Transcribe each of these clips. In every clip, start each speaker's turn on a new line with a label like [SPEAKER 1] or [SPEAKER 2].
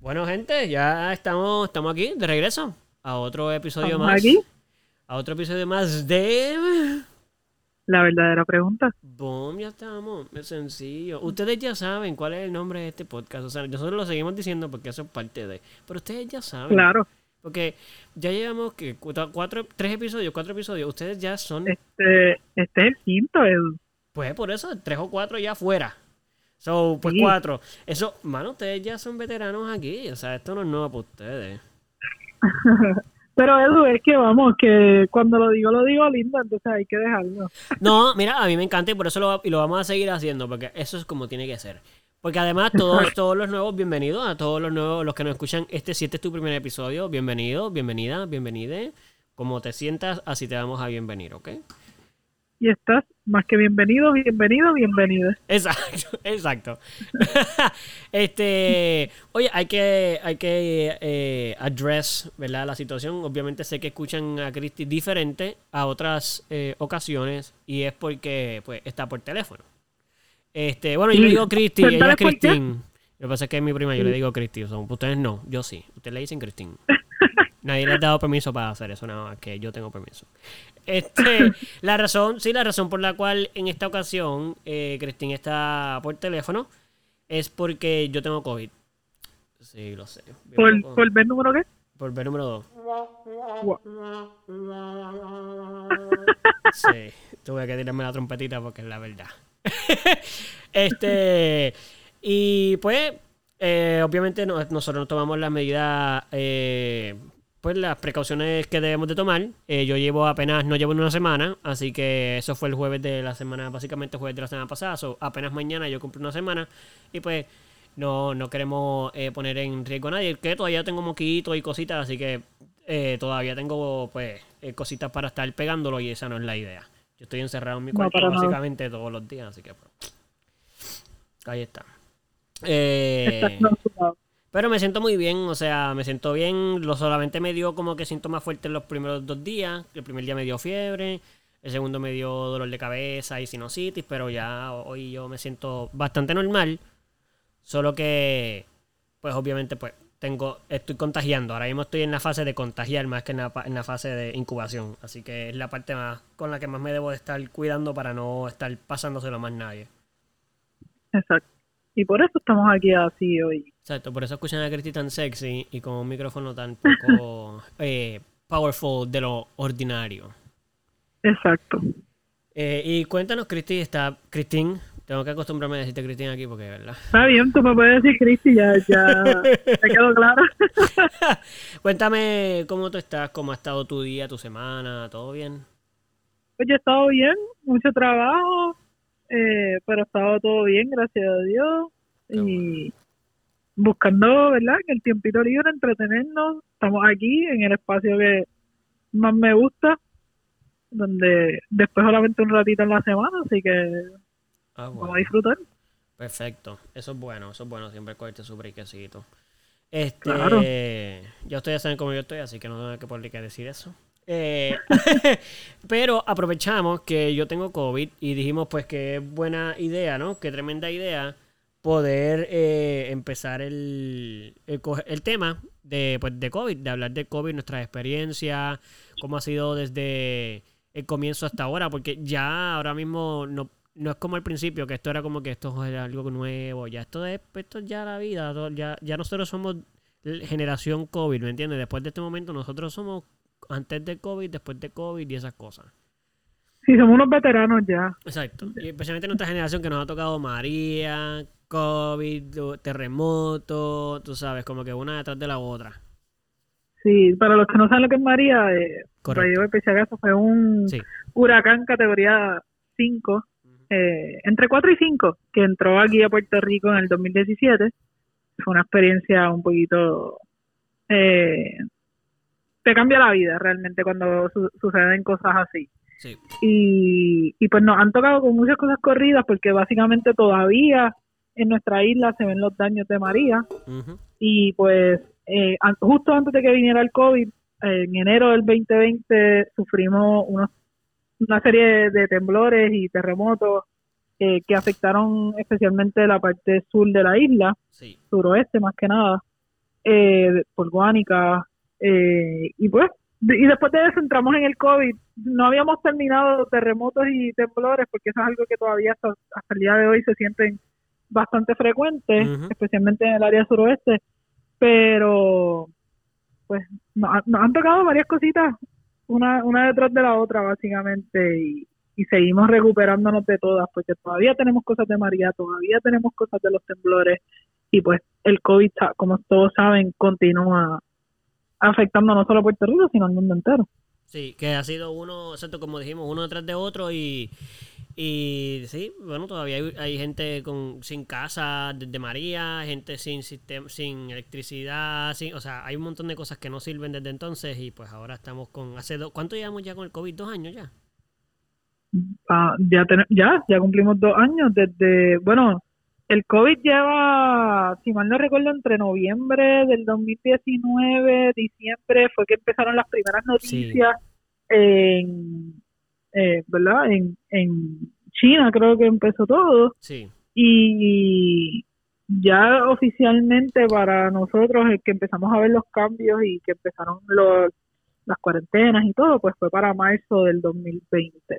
[SPEAKER 1] Bueno, gente, ya estamos, estamos aquí de regreso a otro episodio
[SPEAKER 2] ¿Estamos
[SPEAKER 1] más.
[SPEAKER 2] aquí?
[SPEAKER 1] A otro episodio más de.
[SPEAKER 2] La verdadera pregunta.
[SPEAKER 1] Boom, ya estamos. Es sencillo. Ustedes ya saben cuál es el nombre de este podcast. O sea, nosotros lo seguimos diciendo porque eso es parte de. Pero ustedes ya saben.
[SPEAKER 2] Claro.
[SPEAKER 1] Porque ya llevamos que cuatro, cuatro- tres episodios, cuatro episodios. Ustedes ya son.
[SPEAKER 2] Este, este es el quinto, Edu.
[SPEAKER 1] Pues por eso, tres o cuatro ya fuera. So, pues
[SPEAKER 2] Sí.
[SPEAKER 1] cuatro. Eso, mano, ustedes ya son veteranos aquí. O sea, esto no es nuevo para ustedes.
[SPEAKER 2] Pero Edu, es que vamos, que cuando lo digo, lo digo lindo, entonces hay que dejarlo.
[SPEAKER 1] No, mira, a mí me encanta y por eso lo, y lo vamos a seguir haciendo, porque eso es como tiene que ser. Porque además todos, todos los nuevos, bienvenidos a todos los nuevos, los que nos escuchan, este si este es tu primer episodio, bienvenido, bienvenida, bienvenide. Como te sientas, así te vamos a bienvenir, ¿ok?
[SPEAKER 2] Y estás más que bienvenido, bienvenido, bienvenido.
[SPEAKER 1] Exacto, exacto. este, oye, hay que, hay que eh, address, ¿verdad? La situación. Obviamente sé que escuchan a Cristi diferente a otras eh, ocasiones y es porque, pues, está por teléfono. Este, bueno, yo le digo Cristi, ella es. Cristín. Lo que pasa es que es mi prima, yo le digo Cristi. o sea, ustedes no, yo sí. Ustedes le dicen Cristín. Nadie les ha dado permiso para hacer eso, nada más que yo tengo permiso. Este, la razón, sí, la razón por la cual en esta ocasión eh, Cristín está por teléfono es porque yo tengo COVID. Sí, lo sé.
[SPEAKER 2] ¿Por, por ver número qué?
[SPEAKER 1] Por ver número dos.
[SPEAKER 2] Guau.
[SPEAKER 1] Sí, tuve que tirarme la trompetita porque es la verdad. este, y pues, eh, obviamente no- nosotros nos tomamos las medidas, eh, pues las precauciones que debemos de tomar. Eh, yo llevo apenas, no llevo una semana, así que eso fue el jueves de la semana, básicamente jueves de la semana pasada. So, apenas mañana yo cumplo una semana y pues no, no queremos eh, poner en riesgo a nadie. Que todavía tengo moquitos y cositas, así que eh, todavía tengo pues cositas para estar pegándolo y esa no es la idea. Yo estoy encerrado en mi cuarto básicamente todos los días, así que pues, ahí está. Eh. Pero me siento muy bien, o sea, me siento bien. Lo solamente me dio como que síntomas fuertes los primeros dos días. El primer día me dio fiebre, el segundo me dio dolor de cabeza y sinusitis, pero ya hoy yo me siento bastante normal. Solo que, pues obviamente, pues tengo, estoy contagiando. Ahora mismo estoy en la fase de contagiar más que en la, fase de incubación. Así que es la parte más con la que más me debo de estar cuidando para no estar pasándoselo más nadie.
[SPEAKER 2] Exacto. Y por eso estamos aquí así hoy.
[SPEAKER 1] Exacto, por eso escuchan a Cristi tan sexy y con un micrófono tan poco eh, powerful de lo ordinario.
[SPEAKER 2] Exacto.
[SPEAKER 1] Eh, y cuéntanos, Cristi, está Cristín. Tengo que acostumbrarme a decirte Cristín aquí porque, ¿verdad?
[SPEAKER 2] Está bien, tú me puedes decir Cristi, ya, ya te quedó claro.
[SPEAKER 1] Cuéntame cómo tú estás, cómo ha estado tu día, tu semana, ¿todo bien?
[SPEAKER 2] Pues yo he estado bien, mucho trabajo, eh, pero ha estado todo bien, gracias a Dios.
[SPEAKER 1] Qué
[SPEAKER 2] y buscando, ¿verdad? Que el tiempito libre, entretenernos. Estamos aquí en el espacio que más me gusta, donde después solamente un ratito en la semana, así que
[SPEAKER 1] Ah,
[SPEAKER 2] vamos a disfrutar.
[SPEAKER 1] Perfecto. Eso es bueno, eso es bueno, siempre cogerte su brequecito. Este,
[SPEAKER 2] Claro.
[SPEAKER 1] ya ustedes saben cómo yo estoy, así que no tengo que por qué decir eso. Eh, pero aprovechamos que yo tengo COVID y dijimos pues que buena idea, ¿no? Qué tremenda idea poder eh, empezar el, el, tema de, pues, de COVID, de hablar de COVID, nuestras experiencias, cómo ha sido desde el comienzo hasta ahora, porque ya ahora mismo no, no es como al principio, que esto era como que esto era algo nuevo, ya esto es, esto es ya la vida, ya, ya nosotros somos generación COVID, ¿me entiendes? Después de este momento nosotros somos antes de COVID, después de COVID y esas cosas.
[SPEAKER 2] Sí, somos unos veteranos ya.
[SPEAKER 1] Exacto. Y especialmente nuestra generación que nos ha tocado María, COVID, terremoto, tú sabes, como que una detrás de la otra.
[SPEAKER 2] Sí, para los que no saben lo que es María, eh,
[SPEAKER 1] Correcto.
[SPEAKER 2] Pechagazo fue un
[SPEAKER 1] Sí.
[SPEAKER 2] huracán categoría 5, eh, entre 4 y 5, que entró aquí a Puerto Rico en el 2017. Fue una experiencia un poquito... Eh, te cambia la vida realmente cuando su- suceden cosas así.
[SPEAKER 1] Sí.
[SPEAKER 2] Y, y pues nos han tocado con muchas cosas corridas porque básicamente todavía en nuestra isla se ven los daños de María y pues eh, justo antes de que viniera el COVID, eh, en enero del 2020 sufrimos unos, una serie de temblores y terremotos eh, que afectaron especialmente la parte sur de la isla,
[SPEAKER 1] Sí.
[SPEAKER 2] suroeste más que nada. eh, por Guánica, eh, y pues, y después de eso entramos en el COVID. No habíamos terminado terremotos y temblores, porque eso es algo que todavía hasta, hasta el día de hoy se sienten bastante frecuentes, especialmente en el área suroeste, pero pues nos, han tocado varias cositas, una, una detrás de la otra básicamente, y, y seguimos recuperándonos de todas, porque todavía tenemos cosas de María, todavía tenemos cosas de los temblores, y pues el COVID, como todos saben, continúa afectando no solo a Puerto Rico, sino al mundo entero.
[SPEAKER 1] Sí, que ha sido uno, exacto, como dijimos, uno detrás de otro y, y sí, bueno, todavía hay, gente con sin casa desde María, gente sin sistema, sin electricidad, sin, o sea, hay un montón de cosas que no sirven desde entonces y pues ahora estamos con, hace ¿cuánto llevamos ya con el COVID? ¿Dos años ya?
[SPEAKER 2] Ah, ya, ya, ya cumplimos dos años desde, bueno, el COVID lleva, si mal no recuerdo, entre noviembre del 2019, diciembre, fue que empezaron las primeras noticias en, eh, ¿verdad? En, en China creo que empezó todo.
[SPEAKER 1] Sí.
[SPEAKER 2] Y ya oficialmente para nosotros, el que empezamos a ver los cambios y que empezaron los, las cuarentenas y todo, pues fue para marzo del 2020.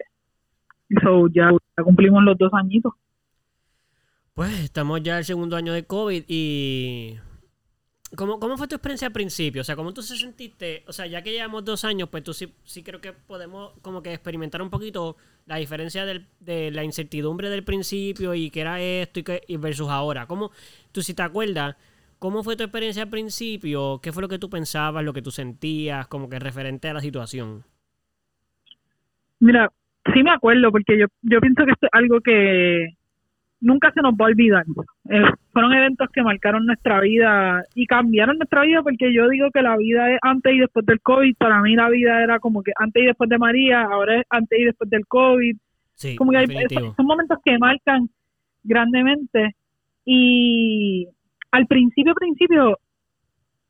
[SPEAKER 2] So ya, ya cumplimos los dos añitos.
[SPEAKER 1] Pues estamos ya el segundo año de COVID y... ¿Cómo, ¿Cómo fue tu experiencia al principio? O sea, ¿cómo tú se sentiste? O sea, ya que llevamos dos años, pues tú sí, sí creo que podemos como que experimentar un poquito la diferencia del, de la incertidumbre del principio y qué era esto y, que, y versus ahora. ¿Cómo, tú si te acuerdas, cómo fue tu experiencia al principio? ¿Qué fue lo que tú pensabas, lo que tú sentías, como que referente a la situación?
[SPEAKER 2] Mira, sí me acuerdo, porque yo, yo pienso que esto es algo que nunca se nos va a olvidar. Eh, fueron eventos que marcaron nuestra vida y cambiaron nuestra vida porque yo digo que la vida es antes y después del COVID. Para mí la vida era como que antes y después de María, ahora es antes y después del COVID.
[SPEAKER 1] Sí,
[SPEAKER 2] como que son momentos que marcan grandemente y al principio, principio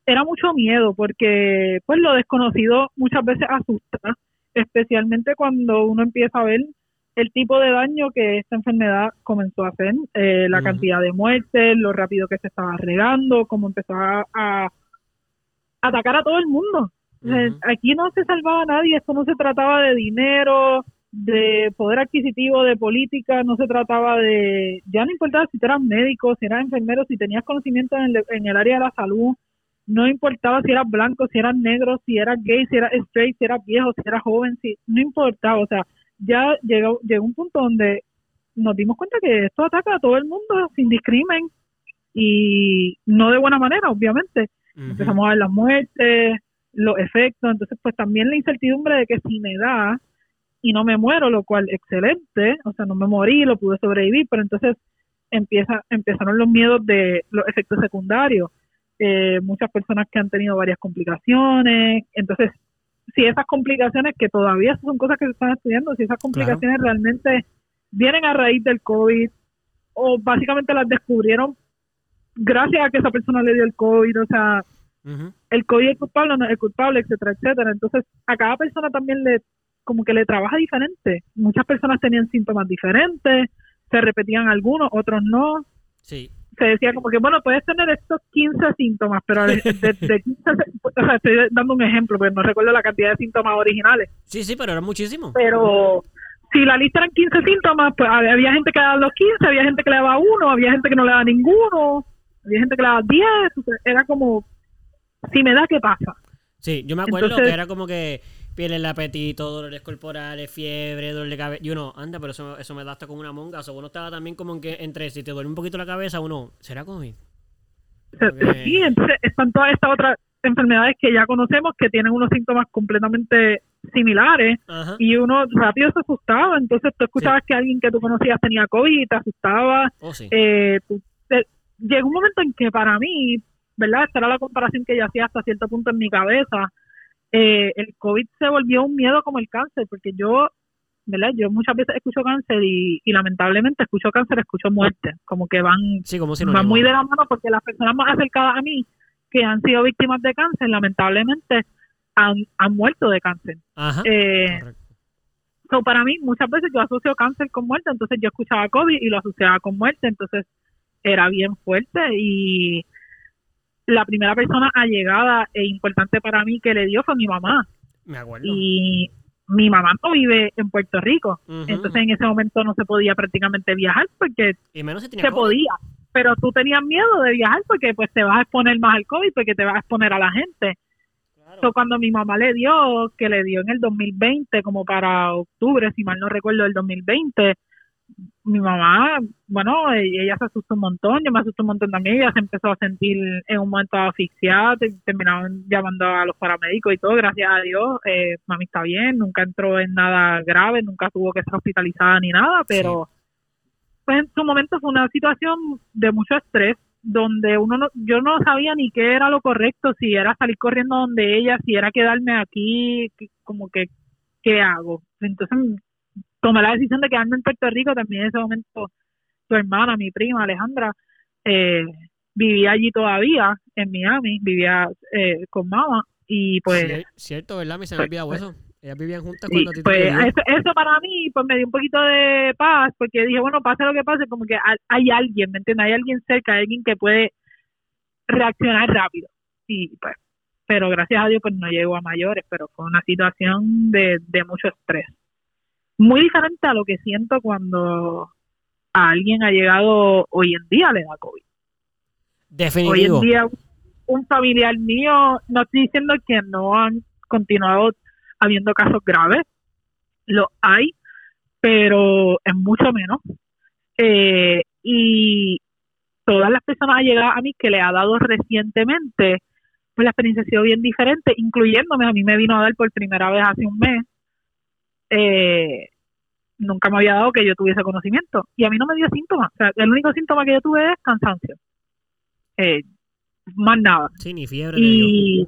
[SPEAKER 2] era mucho miedo porque pues lo desconocido muchas veces asusta, especialmente cuando uno empieza a ver el tipo de daño que esta enfermedad comenzó a hacer, eh, la cantidad de muertes, lo rápido que se estaba regando, cómo empezó a, atacar a todo el mundo. aquí no se salvaba a nadie, esto no se trataba de dinero, de poder adquisitivo, de política, no se trataba de, ya no importaba si eras médico, si eras enfermero, si tenías conocimiento en el, en el área de la salud, no importaba si eras blanco, si eras negro, si eras gay, si eras straight, si eras viejo, si eras joven, si, no importaba, o sea, ya llegó, llegó un punto donde nos dimos cuenta que esto ataca a todo el mundo sin discrimen y no de buena manera, obviamente. Empezamos a ver las muertes, los efectos, entonces pues también la incertidumbre de que si me da y no me muero, lo cual excelente, o sea, no me morí, lo pude sobrevivir, pero entonces empieza, empezaron los miedos de los efectos secundarios, eh, muchas personas que han tenido varias complicaciones, entonces si esas complicaciones, que todavía son cosas que se están estudiando, si esas complicaciones realmente vienen a raíz del COVID o básicamente las descubrieron gracias a que esa persona le dio el COVID, o sea, el COVID es culpable o no es culpable, etcétera, etcétera. Entonces, a cada persona también le, como que le trabaja diferente. Muchas personas tenían síntomas diferentes, se repetían algunos, otros no.
[SPEAKER 1] Sí
[SPEAKER 2] se decía como que, bueno, puedes tener estos 15 síntomas, pero de, 15, o sea, estoy dando un ejemplo, porque no recuerdo la cantidad de síntomas originales.
[SPEAKER 1] Sí, sí, pero era muchísimo.
[SPEAKER 2] Pero si la lista eran 15 síntomas, pues había gente que le daba los 15, había gente que le daba uno, había gente que no le daba ninguno, había gente que le daba 10, era como, si me da, ¿qué pasa?
[SPEAKER 1] Sí, yo me acuerdo que era como que piel el apetito, dolores corporales, fiebre, dolor de cabeza. Y uno, anda, pero eso, eso me da hasta como una monga. O uno estaba también como en que entre si te duele un poquito la cabeza, uno, ¿será COVID?
[SPEAKER 2] Sí, entonces están todas estas otras enfermedades que ya conocemos que tienen unos síntomas completamente similares y uno rápido se asustaba. Entonces tú escuchabas que alguien que tú conocías tenía COVID y te asustaba.
[SPEAKER 1] Oh,
[SPEAKER 2] eh, llegó un momento en que para mí, ¿verdad? Esta era la comparación que yo hacía hasta cierto punto en mi cabeza eh, el COVID se volvió un miedo como el cáncer, porque yo, ¿verdad? Yo muchas veces escucho cáncer y, lamentablemente escucho cáncer, escucho muerte, como que van, van muy de la mano porque las personas más acercadas a mí que han sido víctimas de cáncer, lamentablemente han, han muerto de cáncer.
[SPEAKER 1] eh,
[SPEAKER 2] para mí, muchas veces yo asocio cáncer con muerte, entonces yo escuchaba COVID y lo asociaba con muerte, entonces era bien fuerte y la primera persona allegada e importante para mí que le dio fue mi mamá.
[SPEAKER 1] Me acuerdo.
[SPEAKER 2] Y mi mamá no vive en Puerto Rico. Entonces en ese momento no se podía prácticamente viajar porque
[SPEAKER 1] Y menos si tenía
[SPEAKER 2] se
[SPEAKER 1] COVID.
[SPEAKER 2] podía. Pero tú tenías miedo de viajar porque pues te vas a exponer más al COVID, porque te vas a exponer a la gente.
[SPEAKER 1] Claro.
[SPEAKER 2] So, cuando mi mamá le dio, que le dio en el 2020, como para octubre, si mal no recuerdo, del 2020, mi mamá, bueno, e- ella se asustó un montón, yo me asusté un montón también, ella se empezó a sentir en un momento asfixiada, te- terminaron llamando a los paramédicos y todo, gracias a Dios, eh, mami está bien, nunca entró en nada grave, nunca tuvo que ser hospitalizada ni nada, pero pues en su momento fue una situación de mucho estrés, donde uno no, yo no sabía ni qué era lo correcto, si era salir corriendo donde ella, si era quedarme aquí, como que, ¿qué hago? Entonces tomé la decisión de quedarme en Puerto Rico, también en ese momento su hermana, mi prima Alejandra, eh, vivía allí todavía, en Miami, vivía eh, con mamá, y pues...
[SPEAKER 1] Cier- cierto, ¿verdad? Me se me
[SPEAKER 2] pues, pues,
[SPEAKER 1] eso. Ellas vivían juntas
[SPEAKER 2] Sí,
[SPEAKER 1] cuando te
[SPEAKER 2] pues eso, eso para mí pues me dio un poquito de paz porque dije, bueno, pase lo que pase, como que hay, hay alguien, ¿me entiendes? Hay alguien cerca, hay alguien que puede reaccionar rápido. Y pues, pero gracias a Dios pues no llegó a mayores, pero fue una situación de, de mucho estrés. Muy diferente a lo que siento cuando a alguien ha llegado hoy en día le da COVID. Hoy
[SPEAKER 1] Definitivo.
[SPEAKER 2] en día un familiar mío, no estoy diciendo que no han continuado habiendo casos graves, lo hay, pero es mucho menos. Eh, y todas las personas allegadas a mí que le ha dado recientemente, pues la experiencia ha sido bien diferente, incluyéndome, a mí me vino a dar por primera vez hace un mes. Eh, nunca me había dado que yo tuviese conocimiento y a mí no me dio síntomas. O sea, el único síntoma que yo tuve es cansancio. Eh, más nada.
[SPEAKER 1] Sí, ni fiebre.
[SPEAKER 2] Y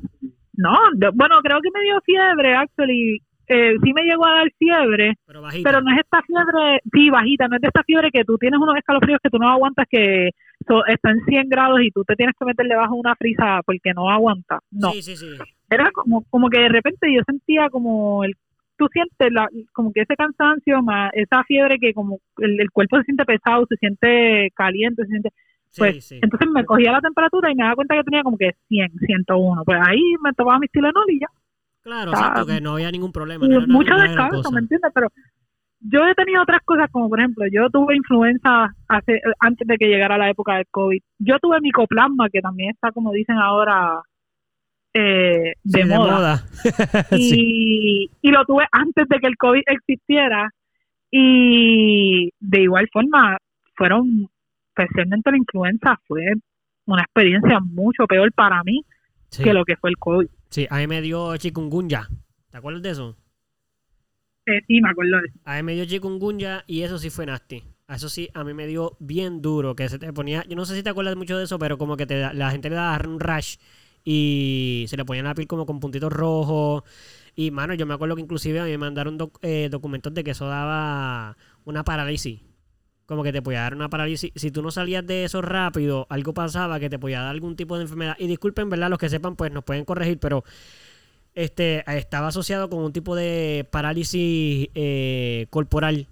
[SPEAKER 2] no, bueno, creo que me dio fiebre, actually. Eh, sí me llegó a dar fiebre,
[SPEAKER 1] Pero bajita.
[SPEAKER 2] pero no es esta fiebre, sí, bajita, no es de esta fiebre que tú tienes unos escalofríos que tú no aguantas que so- están en 100 grados y tú te tienes que meter debajo de una frisa porque no aguantas. No,
[SPEAKER 1] Sí, sí, sí.
[SPEAKER 2] era como, como que de repente yo sentía como el tú sientes la, como que ese cansancio más esa fiebre que como el, el cuerpo se siente pesado, se siente caliente, se siente pues
[SPEAKER 1] sí.
[SPEAKER 2] entonces me cogía la temperatura y me daba cuenta que tenía como que 100, 101. Pues ahí me tomaba mis Tylenol y ya.
[SPEAKER 1] Claro, exacto, que no había ningún problema. No
[SPEAKER 2] mucho descanso. ¿me entiendes? Pero yo he tenido otras cosas como por ejemplo, yo tuve influenza hace antes de que llegara la época del COVID. Yo tuve micoplasma que también está como dicen ahora eh, de,
[SPEAKER 1] Sí,
[SPEAKER 2] moda. Y, y lo tuve antes de que el COVID existiera y de igual forma fueron especialmente la influenza fue una experiencia mucho peor para mí
[SPEAKER 1] Sí.
[SPEAKER 2] que lo que fue el COVID.
[SPEAKER 1] Sí, a mí me dio chikungunya. ¿Te acuerdas de eso?
[SPEAKER 2] Eh, sí, me acuerdo de eso.
[SPEAKER 1] A mí me dio chikungunya y eso sí fue nasty. A Eso sí, a mí me dio bien duro, que se te ponía, yo no sé si te acuerdas mucho de eso, pero como que te da- la gente le daba un rash y se le ponía la piel como con puntitos rojos. Y mano, yo me acuerdo que inclusive a mí me mandaron eh, documentos de que eso daba una parálisis. Como que te podía dar una parálisis. Si tú no salías de eso rápido, algo pasaba que te podía dar algún tipo de enfermedad. Y disculpen, ¿verdad? Los que sepan, pues nos pueden corregir, pero este estaba asociado con un tipo de parálisis eh, corporal.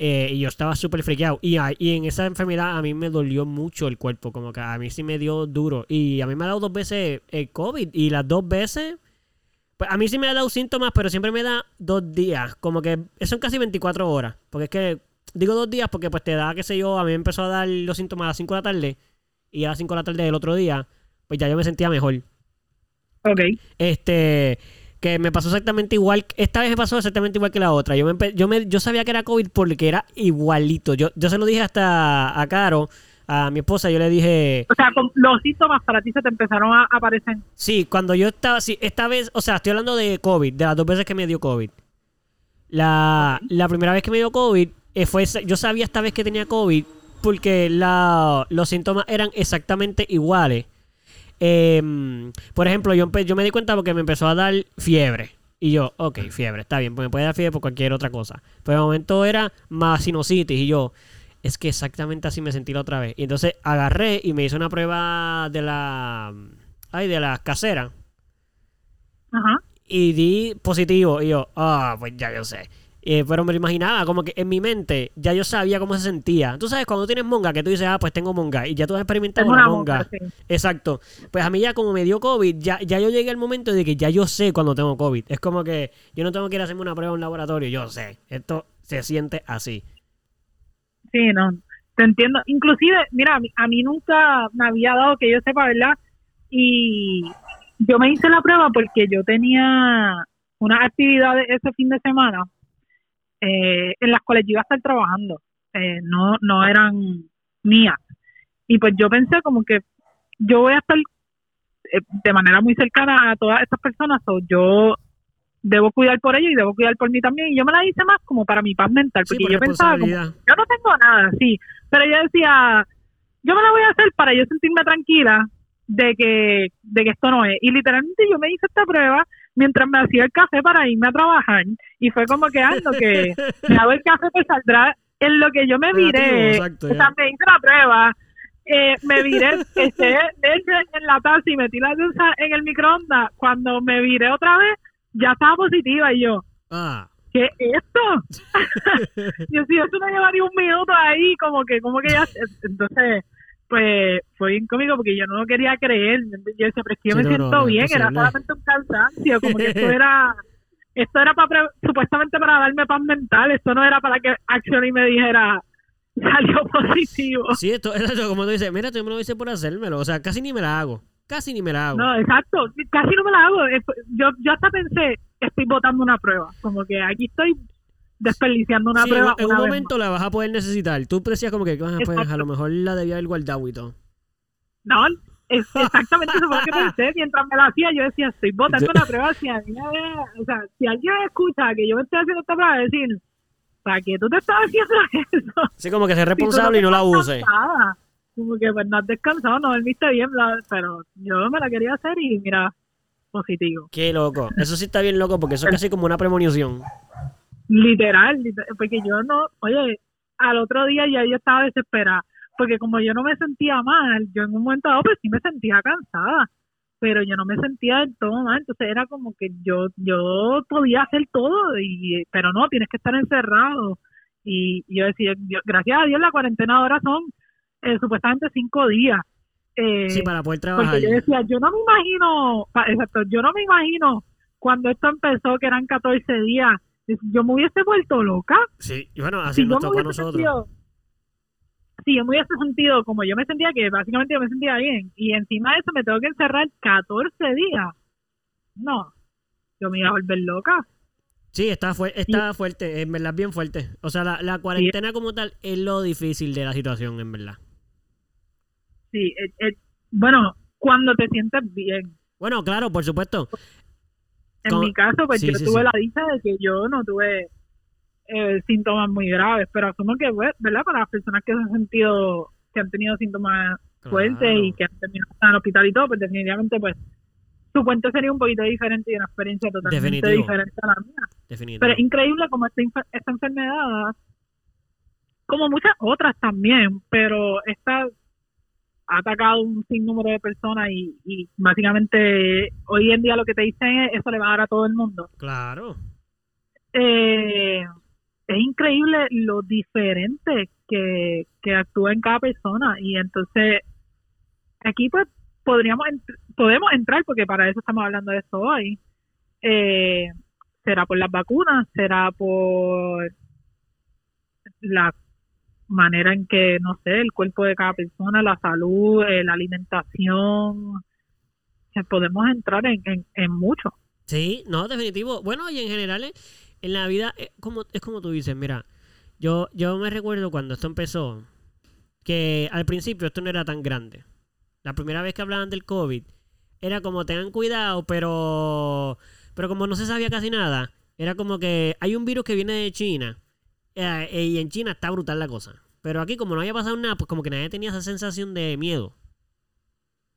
[SPEAKER 1] Eh, y yo estaba súper friqueado. Y, y en esa enfermedad a mí me dolió mucho el cuerpo. Como que a mí sí me dio duro. Y a mí me ha dado dos veces el COVID. Y las dos veces. Pues a mí sí me ha dado síntomas, pero siempre me da dos días. Como que son casi 24 horas. Porque es que. Digo dos días porque pues te da, qué sé yo, a mí me empezó a dar los síntomas a las 5 de la tarde. Y a las 5 de la tarde del otro día, pues ya yo me sentía mejor.
[SPEAKER 2] Ok.
[SPEAKER 1] Este, que me pasó exactamente igual. Esta vez me pasó exactamente igual que la otra. Yo me, yo me, yo sabía que era COVID porque era igualito. Yo, yo se lo dije hasta a Caro, a mi esposa, yo le dije,
[SPEAKER 2] O sea, con- los síntomas para ti se te empezaron a aparecer.
[SPEAKER 1] sí, cuando yo estaba, sí, esta vez, o sea, estoy hablando de COVID, de las dos veces que me dio COVID. La, la primera vez que me dio COVID, eh, fue, yo sabía esta vez que tenía COVID porque la, los síntomas eran exactamente iguales. Em, por ejemplo, yo, yo me di cuenta porque me empezó a dar fiebre. Y yo, ok, fiebre, está bien, pues me puede dar fiebre por cualquier otra cosa. Pero de momento era más sinusitis y yo, es que exactamente así me sentí la otra vez. Y entonces agarré y me hice una prueba de la, ay, de la casera
[SPEAKER 2] Ajá.
[SPEAKER 1] y di positivo. Y yo, ah, pues ya yo sé. Eh, pero me lo imaginaba, como que en mi mente ya yo sabía cómo se sentía. Tú sabes, cuando tienes monga, que tú dices, ah, pues tengo monga, y ya tú has experimentado la monga.
[SPEAKER 2] monga, sí.
[SPEAKER 1] Exacto. Pues a mí ya como me dio COVID, ya, ya yo llegué al momento de que ya yo sé cuando tengo COVID. Es como que yo no tengo que ir a hacerme una prueba en un laboratorio, yo sé. Esto se siente así.
[SPEAKER 2] Sí, no, te entiendo. Inclusive, mira, a mí, a mí nunca me había dado que yo sepa, ¿verdad? Y yo me hice la prueba porque yo tenía unas actividades ese fin de semana eh, en las cuales yo iba a estar trabajando. Eh, no, no eran mías. Y pues yo pensé como que yo voy a estar eh, de manera muy cercana a todas estas personas, o yo debo cuidar por ellos y debo cuidar por mí también. Y yo me la hice más como para mi paz mental,
[SPEAKER 1] Sí,
[SPEAKER 2] porque
[SPEAKER 1] por
[SPEAKER 2] yo pensaba como, yo no tengo nada, sí, pero yo decía, yo me la voy a hacer para yo sentirme tranquila de que, de que esto no es. Y literalmente yo me hice esta prueba mientras me hacía el café para irme a trabajar. Y fue como que, ah, lo que me hago el café, pues saldrá en lo que yo me viré.
[SPEAKER 1] exacto,
[SPEAKER 2] o sea, me hice la prueba. Eh, me viré, eché leche en la taza y metí la taza en el microondas. Cuando me viré otra vez, ya estaba positiva y yo,
[SPEAKER 1] Ah.
[SPEAKER 2] ¿qué es esto? yo sí, eso no lleva ni un minuto ahí, como que, como que ya, entonces, pues, fue bien cómico porque yo no lo quería creer, yo decía, pero es que yo
[SPEAKER 1] Sí,
[SPEAKER 2] me
[SPEAKER 1] no,
[SPEAKER 2] siento
[SPEAKER 1] no, no es
[SPEAKER 2] bien, era solamente un cansancio, como que esto era, esto era para, supuestamente para darme paz mental, esto no era para que Action y me dijera, salió positivo.
[SPEAKER 1] Sí, esto, esto, como tú dices, mira, tú me lo hice por hacérmelo. O sea, casi ni me la hago. Casi ni me la hago.
[SPEAKER 2] No, exacto, casi no me la hago, Es- yo, yo hasta pensé, estoy botando una prueba, como que aquí estoy desperdiciando una
[SPEAKER 1] Sí, en,
[SPEAKER 2] prueba.
[SPEAKER 1] en un
[SPEAKER 2] una vez
[SPEAKER 1] momento la vas a poder necesitar. Tú decías como que, pues, a lo mejor la debía haber guardado y todo.
[SPEAKER 2] No, es exactamente eso fue lo que pensé. Mientras me lo hacía, yo decía, estoy botando
[SPEAKER 1] Yo-
[SPEAKER 2] una prueba. Si, a mí me- o sea, si alguien escucha que yo me estoy haciendo esta prueba, decir, ¿para qué tú te estás haciendo eso?
[SPEAKER 1] Así como que
[SPEAKER 2] Si tú
[SPEAKER 1] responsable y no la
[SPEAKER 2] estás
[SPEAKER 1] use.
[SPEAKER 2] cansada. Como que pues no has descansado, no dormiste bien, bla, pero yo me la quería hacer y mira, positivo.
[SPEAKER 1] Qué loco. Eso sí está bien loco porque eso es casi como una premonición.
[SPEAKER 2] Literal, liter- porque yo no, oye, al otro día ya yo estaba desesperada, porque como yo no me sentía mal, yo en un momento dado pues sí me sentía cansada, pero yo no me sentía del todo mal, entonces era como que yo yo podía hacer todo, y pero no, tienes que estar encerrado. Y yo decía, yo- gracias a Dios la cuarentena ahora son eh, supuestamente cinco días. Eh,
[SPEAKER 1] Sí, para poder trabajar.
[SPEAKER 2] porque yo decía, yo no me imagino, exacto, yo no me imagino cuando esto empezó, que eran 14 días, yo me hubiese vuelto loca.
[SPEAKER 1] Sí, y bueno, así
[SPEAKER 2] Si
[SPEAKER 1] nos
[SPEAKER 2] me
[SPEAKER 1] tocó a nosotros.
[SPEAKER 2] sentido, si yo me hubiese sentido como yo me sentía, que básicamente yo me sentía bien, y encima de eso me tengo que encerrar 14 días. No, yo me iba a volver loca.
[SPEAKER 1] Sí, está, fue, está fuerte, en verdad bien fuerte. O sea, la, la cuarentena como tal es lo difícil de la situación, en verdad.
[SPEAKER 2] Sí, eh, eh, bueno, cuando te sientes bien.
[SPEAKER 1] Bueno, claro, por supuesto.
[SPEAKER 2] En mi caso, pues
[SPEAKER 1] sí,
[SPEAKER 2] yo
[SPEAKER 1] sí,
[SPEAKER 2] tuve
[SPEAKER 1] sí.
[SPEAKER 2] la dicha de que yo no tuve eh, síntomas muy graves, pero asumo que, pues, ¿verdad? Para las personas que se han sentido, que han tenido síntomas fuertes y que han terminado en el hospital y todo, pues definitivamente, pues, su cuento sería un poquito diferente y una experiencia totalmente
[SPEAKER 1] Definitivo.
[SPEAKER 2] diferente a la mía.
[SPEAKER 1] Definitivamente.
[SPEAKER 2] Pero es increíble como esta, esta enfermedad, como muchas otras también, pero esta ha atacado un sinnúmero de personas y, y básicamente hoy en día lo que te dicen es eso le va a dar a todo el mundo.
[SPEAKER 1] Claro.
[SPEAKER 2] Eh, es increíble lo diferente que, que actúa en cada persona y entonces aquí pues podríamos podemos entrar porque para eso estamos hablando de esto hoy eh, será por las vacunas será por la manera en que no sé el cuerpo de cada persona la salud eh, la alimentación que podemos entrar en, en, en mucho
[SPEAKER 1] Sí, no, definitivo. Bueno, y en general, eh, en la vida, eh, como, es como tú dices, mira, yo, yo me recuerdo cuando esto empezó, que al principio esto no era tan grande. La primera vez que hablaban del COVID, era como tengan cuidado, pero, pero como no se sabía casi nada, era como que hay un virus que viene de China, eh, eh, y en China está brutal la cosa. Pero aquí, como no había pasado nada, pues como que nadie tenía esa sensación de miedo.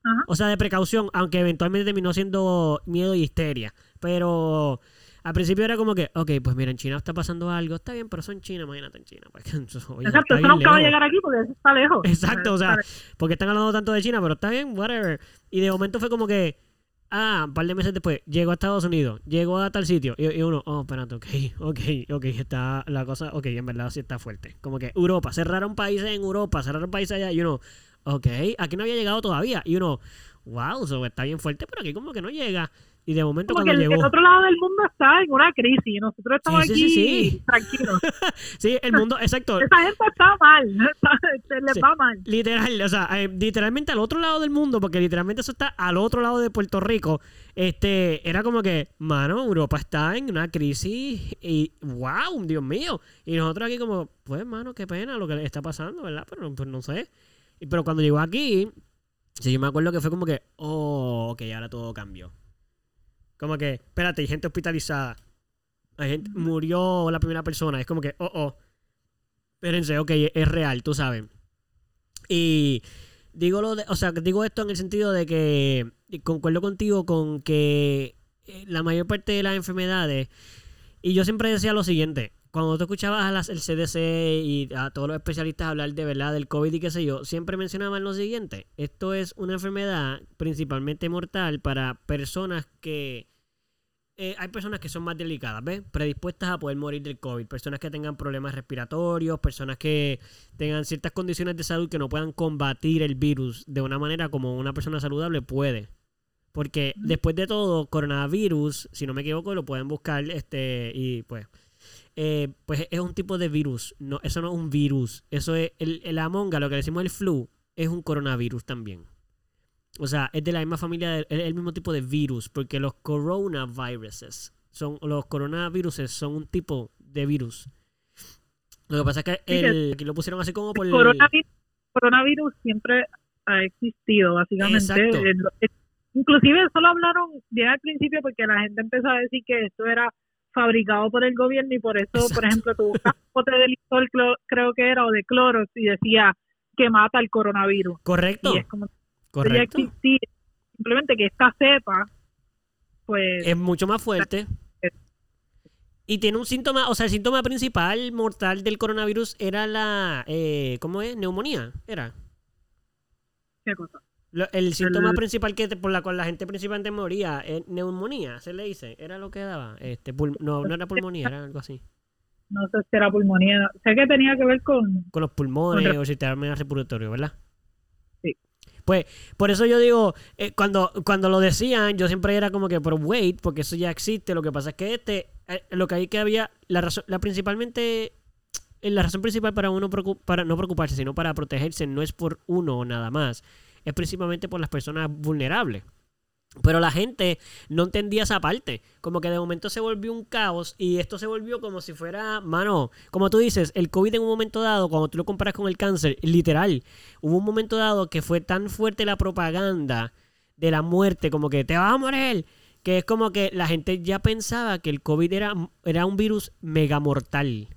[SPEAKER 2] Ajá.
[SPEAKER 1] O sea, de precaución, aunque eventualmente terminó siendo miedo y histeria. Pero al principio era como que, ok, pues mira, en China está pasando algo, está bien, pero son China, imagínate en China. Pues, oye,
[SPEAKER 2] Exacto, eso nunca va a llegar aquí porque eso está lejos.
[SPEAKER 1] Exacto, o sea, porque están hablando tanto de China, pero está bien, whatever. Y de momento fue como que, Ah, un par de meses después, llegó a Estados Unidos, llegó a tal sitio. Y, uno, oh, espérate, ok, ok, ok, está la cosa, ok, en verdad sí está fuerte. Como que Europa, cerraron países en Europa, cerraron países allá. Y uno, ok, aquí no había llegado todavía. Y uno, wow, eso está bien fuerte, pero aquí como que no llega. Y de momento
[SPEAKER 2] Como
[SPEAKER 1] cuando
[SPEAKER 2] que el,
[SPEAKER 1] llegó...
[SPEAKER 2] el otro lado del mundo está en una crisis y nosotros estamos
[SPEAKER 1] Sí, sí,
[SPEAKER 2] aquí
[SPEAKER 1] sí, sí.
[SPEAKER 2] tranquilos.
[SPEAKER 1] Sí, el mundo, exacto.
[SPEAKER 2] Esa gente está mal, se les va mal.
[SPEAKER 1] Literal, o sea, eh, literalmente al otro lado del mundo, porque literalmente eso está al otro lado de Puerto Rico. Este, era como que, mano, Europa está en una crisis y, wow, Dios mío. Y nosotros aquí como, pues, mano, qué pena lo que está pasando, ¿verdad? Pero pues no sé. Pero cuando llegó aquí, sí, yo me acuerdo que fue como que, oh, ok, ahora todo cambió. Como que, espérate, hay gente hospitalizada. Hay gente, murió la primera persona. Es como que, oh, oh. Espérense, ok, es real, tú sabes. Y digo lo de, o sea, digo esto en el sentido de que concuerdo contigo con que eh, la mayor parte de las enfermedades y yo siempre decía lo siguiente, cuando tú escuchabas a las, el CDC y a todos los especialistas hablar de verdad del COVID y qué sé yo, siempre mencionaban lo siguiente, esto es una enfermedad principalmente mortal para personas que eh, hay personas que son más delicadas, ¿ves? Predispuestas a poder morir del COVID. Personas que tengan problemas respiratorios, personas que tengan ciertas condiciones de salud que no puedan combatir el virus de una manera como una persona saludable puede. Porque después de todo, coronavirus, si no me equivoco, lo pueden buscar este y pues eh, pues es un tipo de virus. No, eso no es un virus. Eso es el, el amonga, lo que decimos el flu, es un coronavirus también. O sea, es de la misma familia, de- es el mismo tipo de virus, porque los coronaviruses son, los coronaviruses son un tipo de virus. Lo que pasa es que el, aquí lo pusieron así como por
[SPEAKER 2] El coronavirus, coronavirus siempre ha existido, básicamente.
[SPEAKER 1] Exacto.
[SPEAKER 2] Eh, Inclusive eso lo hablaron bien al principio porque la gente empezó a decir que esto era fabricado por el gobierno y por eso,
[SPEAKER 1] Exacto.
[SPEAKER 2] por ejemplo, tu buscas un bote de licor, creo que era, o de cloro, y decía que mata el coronavirus.
[SPEAKER 1] Correcto,
[SPEAKER 2] Y es como ya
[SPEAKER 1] correcto.
[SPEAKER 2] existía. Simplemente que esta cepa, pues,
[SPEAKER 1] Es mucho más fuerte. Y tiene un síntoma, o sea, el síntoma principal mortal del coronavirus era la, eh, ¿cómo es? Neumonía, era.
[SPEAKER 2] ¿qué cosa?
[SPEAKER 1] Lo- el síntoma
[SPEAKER 2] El-
[SPEAKER 1] principal que te- por la cual la gente principalmente moría, es neumonía, se le dice, era lo que daba. Este, pul- no, no era pulmonía, era algo así.
[SPEAKER 2] No sé si era pulmonía. Sé que tenía que ver con...
[SPEAKER 1] Con los pulmones
[SPEAKER 2] Con re-
[SPEAKER 1] o sistema respiratorio, ¿verdad? Pues, por eso yo digo, eh, cuando, cuando lo decían, yo siempre era como que, pero wait, porque eso ya existe. Lo que pasa es que este, eh, lo que hay que había, la razón, la principalmente, eh, la razón principal para uno para no preocuparse, sino para protegerse, no es por uno nada más, es principalmente por las personas vulnerables. Pero la gente no entendía esa parte. Como que de momento se volvió un caos y esto se volvió como si fuera, mano, como tú dices, el COVID en un momento dado, cuando tú lo comparas con el cáncer, literal, hubo un momento dado que fue tan fuerte la propaganda de la muerte, como que te vas a morir, que es como que la gente ya pensaba que el COVID era, era un virus mega mortal.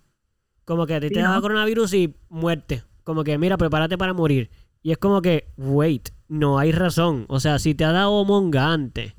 [SPEAKER 1] Como que a ti
[SPEAKER 2] Sí,
[SPEAKER 1] te daba
[SPEAKER 2] ¿no?
[SPEAKER 1] coronavirus y muerte. Como que, mira, prepárate para morir. Y es como que, wait, no hay razón. O sea, si te ha dado monga antes,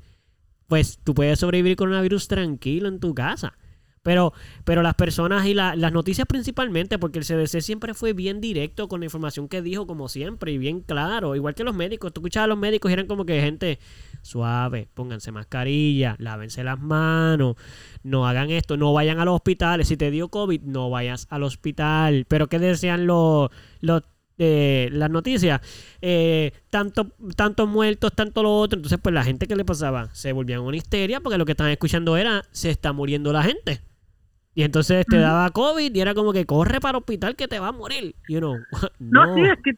[SPEAKER 1] pues tú puedes sobrevivir con coronavirus tranquilo en tu casa. Pero, pero las personas y la- las noticias principalmente, porque el CDC siempre fue bien directo con la información que dijo, como siempre, y bien claro. Igual que los médicos. Tú escuchabas a los médicos y eran como que gente suave, pónganse mascarilla, lávense las manos, no hagan esto, no vayan a los hospitales. Si te dio COVID, no vayas al hospital. Pero ¿qué decían los, los eh, las noticias? Eh, tanto, tantos muertos, tanto lo otro. Entonces, pues la gente que le pasaba se volvía en una histeria porque lo que estaban escuchando era se está muriendo la gente. Y entonces te daba COVID y era como que corre para el hospital que te va a morir. You know,
[SPEAKER 2] No,
[SPEAKER 1] no.
[SPEAKER 2] sí, es que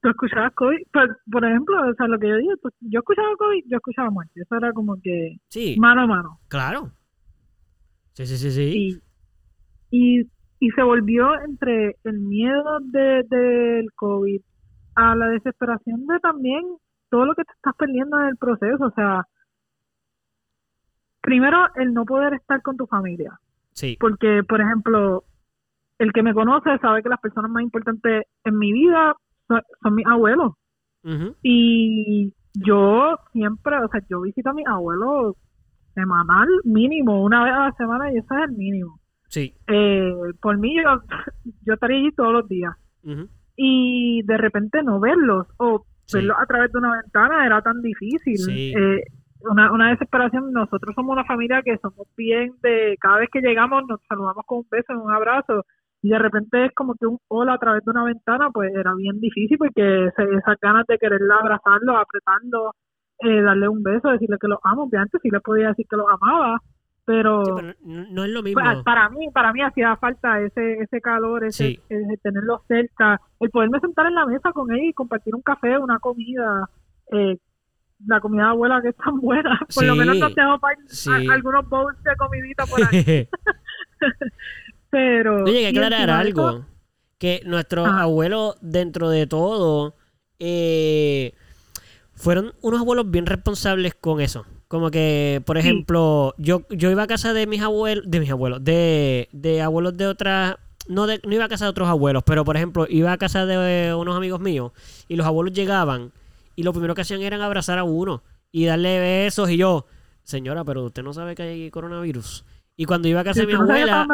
[SPEAKER 2] tú escuchabas COVID. Pues, por ejemplo, o sea, lo que yo digo, pues, yo escuchaba COVID, yo escuchaba muerte. Eso era como que
[SPEAKER 1] Sí,
[SPEAKER 2] mano a mano.
[SPEAKER 1] claro. Sí, sí, sí, sí.
[SPEAKER 2] Y, y, y se volvió entre el miedo de, del COVID a la desesperación de también todo lo que te estás perdiendo en el proceso. O sea, primero el no poder estar con tu familia.
[SPEAKER 1] Sí,
[SPEAKER 2] Porque, por ejemplo, el que me conoce sabe que las personas más importantes en mi vida son, son mis abuelos. Y yo siempre, o sea, yo visito a mis abuelos semanal, mínimo, una vez a la semana, y eso es el mínimo.
[SPEAKER 1] Sí.
[SPEAKER 2] Eh, por mí, yo, yo estaría allí todos los días. Y de repente no verlos, o
[SPEAKER 1] Sí.
[SPEAKER 2] verlos a través de una ventana, era tan difícil.
[SPEAKER 1] Sí.
[SPEAKER 2] Eh, una, una desesperación. Nosotros somos una familia que somos bien de, cada vez que llegamos nos saludamos con un beso, un abrazo, y de repente es como que un hola a través de una ventana, pues era bien difícil porque esas ganas de quererla abrazarlo, apretarlo, eh, darle un beso, decirle que lo amo, obviamente sí le podía decir que lo amaba, pero,
[SPEAKER 1] no, es lo mismo.
[SPEAKER 2] Para, mí, para mí hacía falta ese ese calor, ese, tenerlo cerca, el poderme sentar en la mesa con él y compartir un café, una comida, eh, la comida de abuela que es tan buena, por lo menos no tengo algunos bowls de comidita por ahí. pero
[SPEAKER 1] Oye, hay que aclarar algo, que nuestros abuelos dentro de todo eh, fueron unos abuelos bien responsables con eso. Como que, por ejemplo, yo, yo iba a casa de mis abuelos, de mis abuelos, de, de abuelos de otras, no, de, no iba a casa de otros abuelos, pero por ejemplo, iba a casa de unos amigos míos y los abuelos llegaban y lo primero que hacían era abrazar a uno y darle besos y yo, señora, pero usted no sabe que hay coronavirus. Y cuando iba a casa de mi abuela.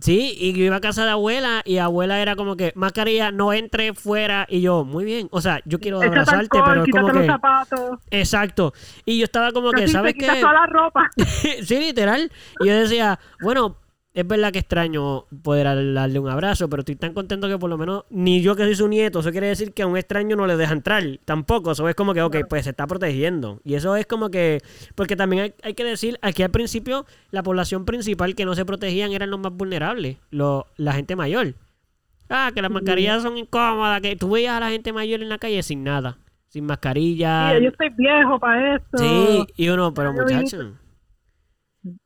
[SPEAKER 1] Sí, y yo iba a casa de abuela y abuela era como que, mascarilla, no entre fuera. Y yo, muy bien. O sea, yo quiero abrazarte, pero es como que. Exacto. Y yo estaba como que, ¿sabes qué?
[SPEAKER 2] la ropa.
[SPEAKER 1] sí, literal. Y yo decía, bueno, es verdad que extraño poder darle un abrazo, pero estoy tan contento que por lo menos ni yo que soy su nieto, eso quiere decir que a un extraño no le deja entrar tampoco. Eso es como que, ok, pues se está protegiendo. Y eso es como que, porque también hay, que decir, aquí al principio la población principal que no se protegían eran los más vulnerables, la gente mayor. Ah, que las mascarillas son incómodas, que tú veías a la gente mayor en la calle sin nada, sin mascarilla.
[SPEAKER 2] Sí, yo estoy viejo para esto.
[SPEAKER 1] Sí, y uno, pero muchachos.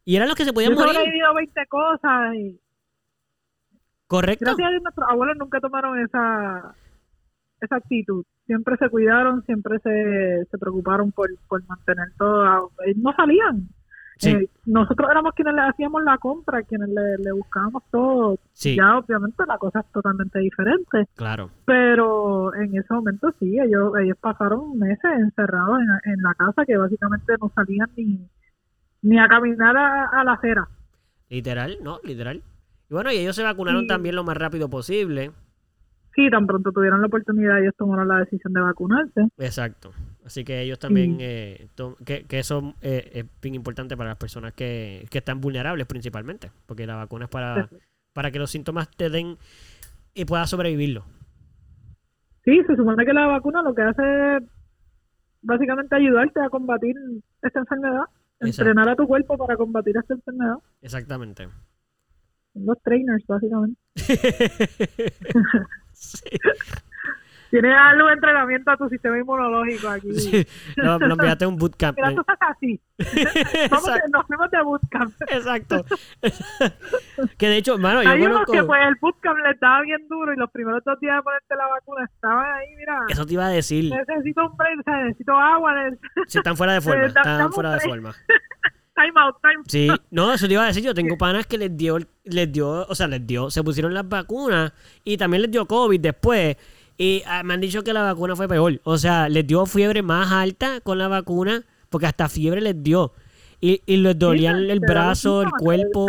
[SPEAKER 1] Y eran los que se podían
[SPEAKER 2] Yo
[SPEAKER 1] morir.
[SPEAKER 2] Yo vivido 20 cosas y...
[SPEAKER 1] Correcto.
[SPEAKER 2] Gracias a Dios nuestros abuelos nunca tomaron esa, esa actitud. Siempre se cuidaron, siempre se, se preocuparon por, por mantener todo. No salían. Eh, nosotros éramos quienes le hacíamos la compra, quienes le, le buscábamos todo. Ya obviamente la cosa es totalmente diferente.
[SPEAKER 1] Claro.
[SPEAKER 2] Pero en ese momento sí, ellos, ellos pasaron meses encerrados en, en la casa que básicamente no salían ni, ni a caminar a, la acera.
[SPEAKER 1] Literal, no, literal. Y bueno, y ellos se vacunaron también lo más rápido posible.
[SPEAKER 2] Sí, tan pronto tuvieron la oportunidad, ellos tomaron la decisión de vacunarse.
[SPEAKER 1] Exacto. Así que ellos también, eh, que, que, eso eh, es bien importante para las personas que, que, están vulnerables principalmente, porque la vacuna es para, para que los síntomas te den y puedas sobrevivirlo.
[SPEAKER 2] Sí, se supone que la vacuna lo que hace es básicamente ayudarte a combatir esta enfermedad. Entrenar a tu cuerpo para combatir esta enfermedad.
[SPEAKER 1] Exactamente.
[SPEAKER 2] Los trainers, básicamente. sí. Tienes algo de entrenamiento a tu sistema inmunológico aquí. Sí.
[SPEAKER 1] No, no enviaste un bootcamp.
[SPEAKER 2] Mira, tú estás así. nos fuimos de bootcamp.
[SPEAKER 1] Exacto. que de hecho, mano, yo
[SPEAKER 2] Hay
[SPEAKER 1] conozco...
[SPEAKER 2] que pues el bootcamp le estaba bien duro y los primeros dos días de ponerte la vacuna estaban ahí, mira.
[SPEAKER 1] Eso te iba a decir.
[SPEAKER 2] Necesito un break, necesito agua.
[SPEAKER 1] Si están fuera de forma, están fuera de forma.
[SPEAKER 2] time out, time out.
[SPEAKER 1] Sí, no, eso te iba a decir. Yo tengo panas que les dio, les dio, o sea, les dio, se pusieron las vacunas y también les dio COVID después. Y ah, me han dicho que la vacuna fue peor. O sea, les dio fiebre más alta con la vacuna, porque hasta fiebre les dio. Y, y les dolían el brazo, el cuerpo.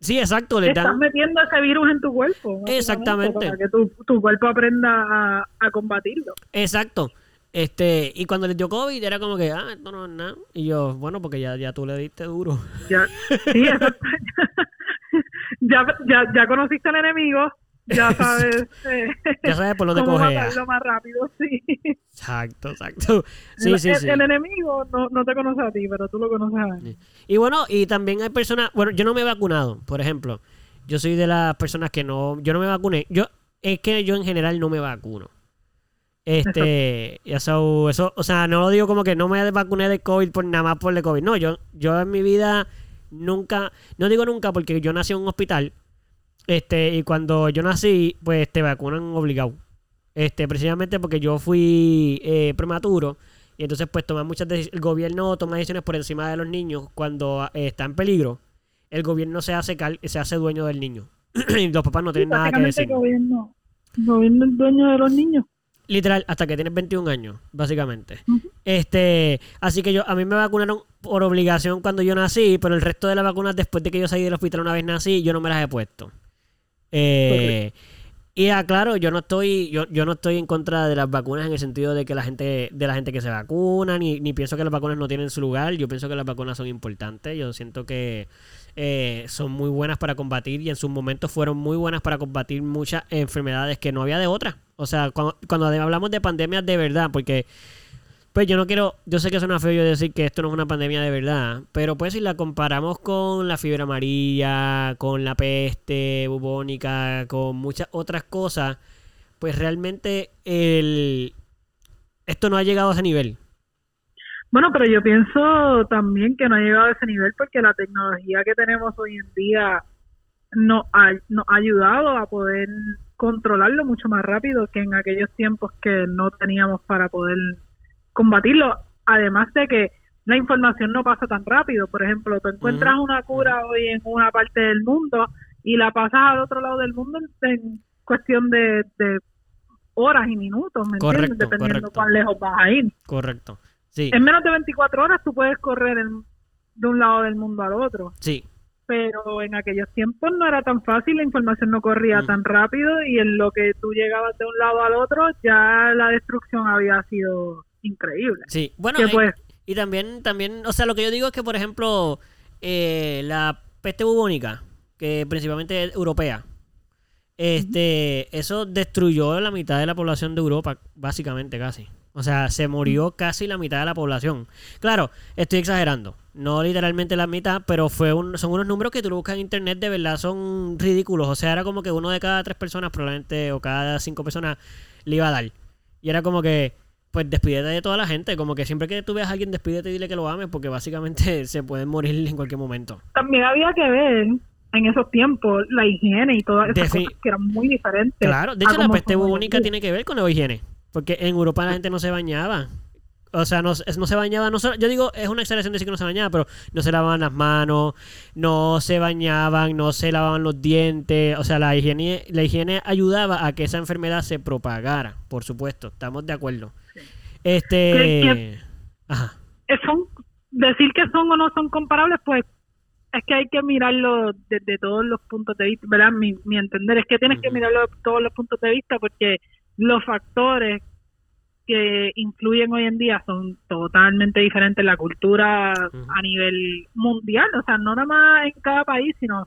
[SPEAKER 1] Sí, exacto.
[SPEAKER 2] Le Estás metiendo ese virus en tu cuerpo.
[SPEAKER 1] Exactamente.
[SPEAKER 2] Para que tu, tu cuerpo aprenda a, a, combatirlo.
[SPEAKER 1] Exacto. Este, y cuando les dio COVID era como que, ah, esto no es nada. Y yo, bueno, porque ya, ya tú le diste duro.
[SPEAKER 2] Ya, sí, ya, ya, ya conociste al enemigo, ya sabes. Eh,
[SPEAKER 1] ya sabes por dónde
[SPEAKER 2] cómo matarlo más rápido, sí.
[SPEAKER 1] Exacto, exacto. Sí,
[SPEAKER 2] el,
[SPEAKER 1] sí, sí.
[SPEAKER 2] El enemigo no, no, te conoce a ti, pero tú lo conoces a él.
[SPEAKER 1] Y bueno, y también hay personas, bueno, yo no me he vacunado, por ejemplo. Yo soy de las personas que no, yo no me vacuné. Yo, es que yo en general no me vacuno. Este, eso, eso, o sea, no lo digo como que no me vacuné de COVID por nada más por el COVID. No, yo, yo en mi vida nunca, no digo nunca porque yo nací en un hospital este, y cuando yo nací, pues te vacunan obligado. Este, precisamente porque yo fui eh, prematuro. Y entonces, pues, toma muchas el gobierno toma decisiones por encima de los niños cuando eh, está en peligro. El gobierno se hace se hace dueño del niño. y los papás no tienen nada que decir.
[SPEAKER 2] El gobierno, el gobierno es dueño de los niños.
[SPEAKER 1] Literal, hasta que tienes 21 años, básicamente. Este, así que yo a mí me vacunaron por obligación cuando yo nací, pero el resto de las vacunas después de que yo salí del hospital una vez nací, yo no me las he puesto. Eh, Y aclaro, yo no estoy, yo, yo no estoy en contra de las vacunas en el sentido de que la gente, de la gente que se vacuna, ni, ni pienso que las vacunas no tienen su lugar. Yo pienso que las vacunas son importantes. Yo siento que eh, son muy buenas para combatir y en sus momentos fueron muy buenas para combatir muchas enfermedades que no había de otra. O sea, cuando, cuando hablamos de pandemias de verdad, porque pues yo no quiero, yo sé que suena feo yo decir que esto no es una pandemia de verdad, pero pues si la comparamos con la fiebre amarilla, con la peste bubónica, con muchas otras cosas, pues realmente el esto no ha llegado a ese nivel.
[SPEAKER 2] Bueno, pero yo pienso también que no ha llegado a ese nivel porque la tecnología que tenemos hoy en día nos nos ha ayudado a poder controlarlo mucho más rápido que en aquellos tiempos que no teníamos para poder combatirlo, además de que la información no pasa tan rápido. Por ejemplo, tú encuentras una cura hoy en una parte del mundo y la pasas al otro lado del mundo en, cuestión de, horas y minutos, ¿me entiendes? Dependiendo cuán lejos vas a ir.
[SPEAKER 1] Correcto. Sí.
[SPEAKER 2] En menos de 24 horas tú puedes correr de un lado del mundo al otro.
[SPEAKER 1] Sí.
[SPEAKER 2] Pero en aquellos tiempos no era tan fácil, la información no corría tan rápido y en lo que tú llegabas de un lado al otro ya la destrucción había sido increíble.
[SPEAKER 1] Sí, bueno, y, también, también, o sea, lo que yo digo es que, por ejemplo, eh, la peste bubónica, que principalmente es europea, este, eso destruyó la mitad de la población de Europa, básicamente casi. O sea, se murió casi la mitad de la población. Claro, estoy exagerando. No literalmente la mitad, pero fue un, son unos números que tú lo buscas en internet, de verdad son ridículos. O sea, era como que uno de cada tres personas, probablemente, o cada cinco personas, le iba a dar. Y era como que, pues despídete de toda la gente. Como que siempre que tú veas a alguien, despídete y dile que lo ames, porque básicamente se pueden morir en cualquier momento.
[SPEAKER 2] También había que ver en esos tiempos la higiene y todas esas cosas que eran muy diferentes.
[SPEAKER 1] Claro, de hecho la peste bubónica tiene que ver con la higiene, porque en Europa la gente no se bañaba. O sea, no, no se bañaba, no yo digo, es una exageración decir que no se bañaba, pero no se lavaban las manos, no se bañaban, no se lavaban los dientes. O sea, la higiene, la higiene ayudaba a que esa enfermedad se propagara, por supuesto, estamos de acuerdo. Este.
[SPEAKER 2] Son, decir que son o no son comparables, pues es que hay que mirarlo desde todos los puntos de vista, ¿verdad? Mi, mi entender es que tienes que mirarlo de todos los puntos de vista porque los factores que influyen hoy en día son totalmente diferentes la cultura a nivel mundial, o sea, no nada más en cada país, sino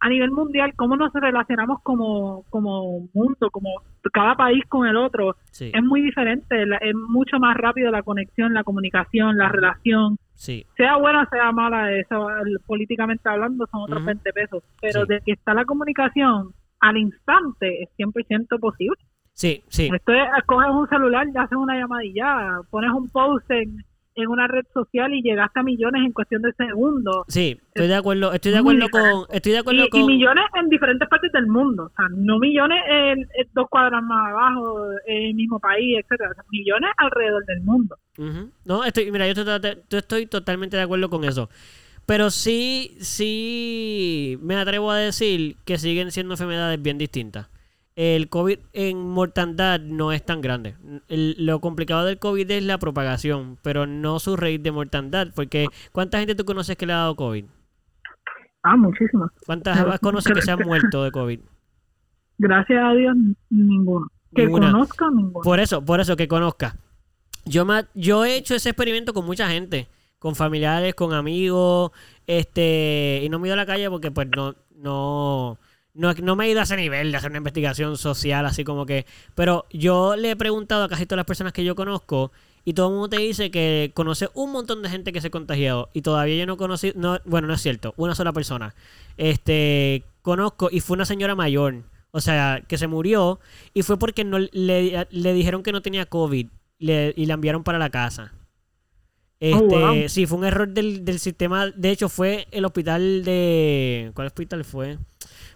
[SPEAKER 2] a nivel mundial, cómo nos relacionamos como, como mundo, como cada país con el otro, es muy diferente, es mucho más rápido la conexión, la comunicación, la relación. Sea buena, sea mala, eso, políticamente hablando son otros 20 pesos, pero de que está la comunicación al instante es 100% posible.
[SPEAKER 1] Sí, sí.
[SPEAKER 2] Esto es, coges un celular, ya haces una llamadilla, pones un post en en una red social y llegaste a millones en cuestión de segundos.
[SPEAKER 1] Sí, estoy de acuerdo, estoy de acuerdo con, estoy de acuerdo
[SPEAKER 2] y,
[SPEAKER 1] con...
[SPEAKER 2] y millones en diferentes partes del mundo, o sea, no millones en, dos cuadras más abajo, en el mismo país, etcétera, millones alrededor del mundo.
[SPEAKER 1] No, estoy, mira, yo estoy, yo estoy totalmente de acuerdo con eso. Pero sí, sí me atrevo a decir que siguen siendo enfermedades bien distintas el COVID en mortandad no es tan grande. lo complicado del COVID es la propagación, pero no su rate de mortandad, porque ¿cuánta gente tú conoces que le ha dado COVID?
[SPEAKER 2] Ah, muchísimas.
[SPEAKER 1] ¿Cuántas conoces que se han muerto de COVID?
[SPEAKER 2] Gracias a Dios, ninguno. Que conozca, ninguno.
[SPEAKER 1] Por eso, por eso, que conozca. Yo, yo he hecho ese experimento con mucha gente, con familiares, con amigos, este, y no me he ido a la calle porque pues no, no, no, no me he ido a ese nivel de hacer una investigación social, así como que. Pero yo le he preguntado a casi todas las personas que yo conozco y todo el mundo te dice que conoce un montón de gente que se ha contagiado y todavía yo no conocí. No, bueno, no es cierto, una sola persona. Este, conozco y fue una señora mayor. O sea, que se murió y fue porque no le, dijeron que no tenía COVID y la enviaron para la casa. Oh, este, Sí, fue un error del, del sistema. De hecho, fue el hospital de. ¿Cuál hospital fue?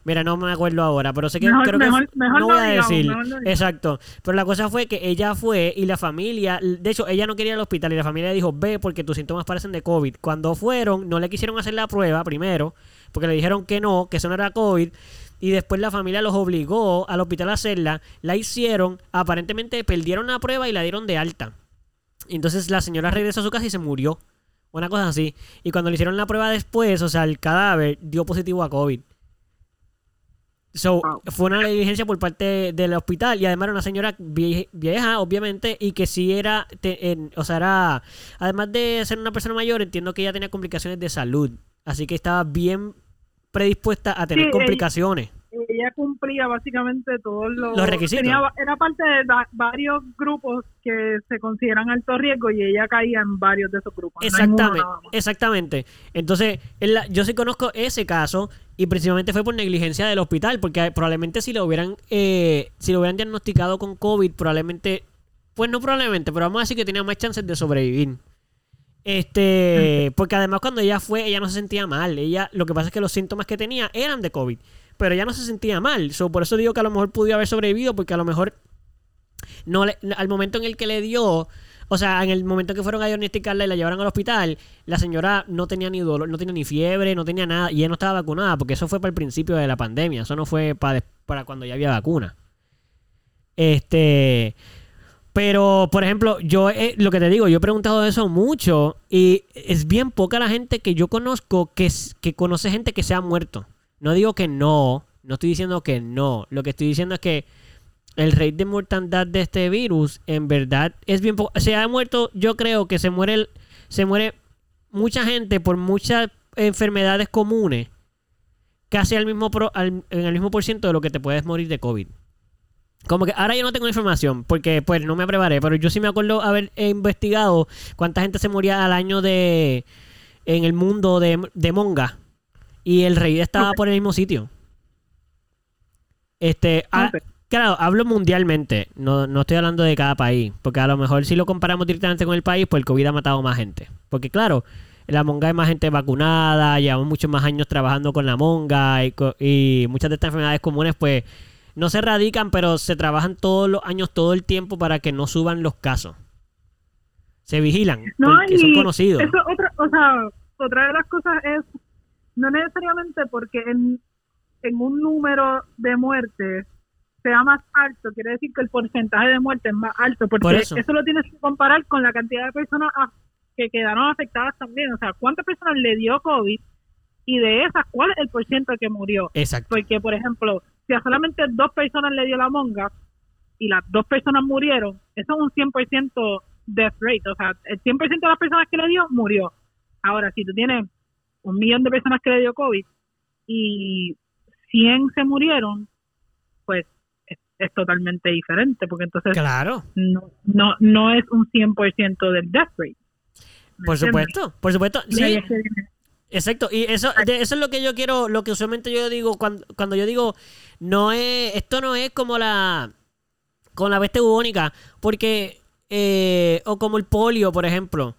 [SPEAKER 1] Mira, no me acuerdo ahora, pero sé que creo que no voy a decir. Exacto. Pero la cosa fue que ella fue y la familia, de hecho, ella no quería ir al hospital y la familia dijo, ve porque tus síntomas parecen de COVID. Cuando fueron, no le quisieron hacer la prueba primero, porque le dijeron que no, que eso no era COVID. Y después la familia los obligó al hospital a hacerla. La hicieron, aparentemente perdieron la prueba y la dieron de alta. Entonces la señora regresó a su casa y se murió. Una cosa así. Y cuando le hicieron la prueba después, o sea, el cadáver dio positivo a COVID. So,
[SPEAKER 2] Wow.
[SPEAKER 1] fue una negligencia por parte del hospital y además era una señora vie- vieja, obviamente, y que sí era, te- en- o sea, era, además de ser una persona mayor, entiendo que ella tenía complicaciones de salud, así que estaba bien predispuesta a tener
[SPEAKER 2] Sí,
[SPEAKER 1] complicaciones.
[SPEAKER 2] Ella cumplía básicamente todos los,
[SPEAKER 1] Los requisitos.
[SPEAKER 2] tenía era parte de va- varios grupos que se consideran alto riesgo y ella caía en varios de esos grupos.
[SPEAKER 1] Exactamente, exactamente. Entonces, en la- yo sí conozco ese caso y principalmente fue por negligencia del hospital, porque probablemente si lo hubieran, eh, si lo hubieran diagnosticado con COVID, probablemente, pues no probablemente, pero vamos a decir que tenía más chances de sobrevivir. Este, porque además cuando ella fue, ella no se sentía mal. Ella, lo que pasa es que los síntomas que tenía eran de COVID, pero ella no se sentía mal. So, por eso digo que a lo mejor pudo haber sobrevivido, porque a lo mejor no al momento en el que le dio, o sea, en el momento que fueron a diagnosticarla y la llevaron al hospital, la señora no tenía ni dolor, no tenía ni fiebre, no tenía nada, y ella no estaba vacunada, porque eso fue para el principio de la pandemia, eso no fue para, para cuando ya había vacuna. Este, pero, por ejemplo, yo eh, lo que te digo, yo he preguntado eso mucho y es bien poca la gente que yo conozco que, que conoce gente que se ha muerto. No digo que no, no estoy diciendo que no. Lo que estoy diciendo es que el rate de mortandad de este virus en verdad es bien poco. Se ha muerto, yo creo que se muere, se muere mucha gente por muchas enfermedades comunes, casi al mismo, pro- al- en el mismo por ciento de lo que te puedes morir de COVID. Como que ahora yo no tengo información porque pues no me preparé, pero yo sí me acuerdo haber investigado cuánta gente se moría al año de en el mundo de, de Monga y el rey estaba por el mismo sitio. Este, ah, claro, hablo mundialmente, no, no estoy hablando de cada país, porque a lo mejor si lo comparamos directamente con el país, pues el COVID ha matado más gente. Porque claro, en la Monga hay más gente vacunada, llevamos muchos más años trabajando con la Monga y, y muchas de estas enfermedades comunes pues no se erradican, pero se trabajan todos los años, todo el tiempo para que no suban los casos. Se vigilan,
[SPEAKER 2] No,
[SPEAKER 1] porque son conocidos.
[SPEAKER 2] Eso otra, o sea, otra de las cosas es, no necesariamente porque en, en un número de muertes sea más alto, quiere decir que el porcentaje de muertes es más alto, porque
[SPEAKER 1] Por eso.
[SPEAKER 2] lo tienes que comparar con la cantidad de personas a- que quedaron afectadas también, o sea, cuántas personas le dio COVID y de esas, ¿cuál es el porcentaje que murió?
[SPEAKER 1] Exacto.
[SPEAKER 2] Porque, por ejemplo, si a solamente dos personas le dio la monga y las dos personas murieron, eso es un 100% death rate. O sea, el 100% de las personas que le dio, murió. Ahora, si tú tienes un millón de personas que le dio COVID y 100 se murieron, pues es, es totalmente diferente, porque entonces
[SPEAKER 1] Claro,
[SPEAKER 2] no, no, no es un 100% del death rate. ¿me
[SPEAKER 1] por supuesto, por supuesto. Sí, Exacto, y eso, de- eso es lo que yo quiero, lo que usualmente yo digo cuando, cuando yo digo, no es, esto no es como la, con la peste bubónica, porque, eh, o como el polio, por ejemplo.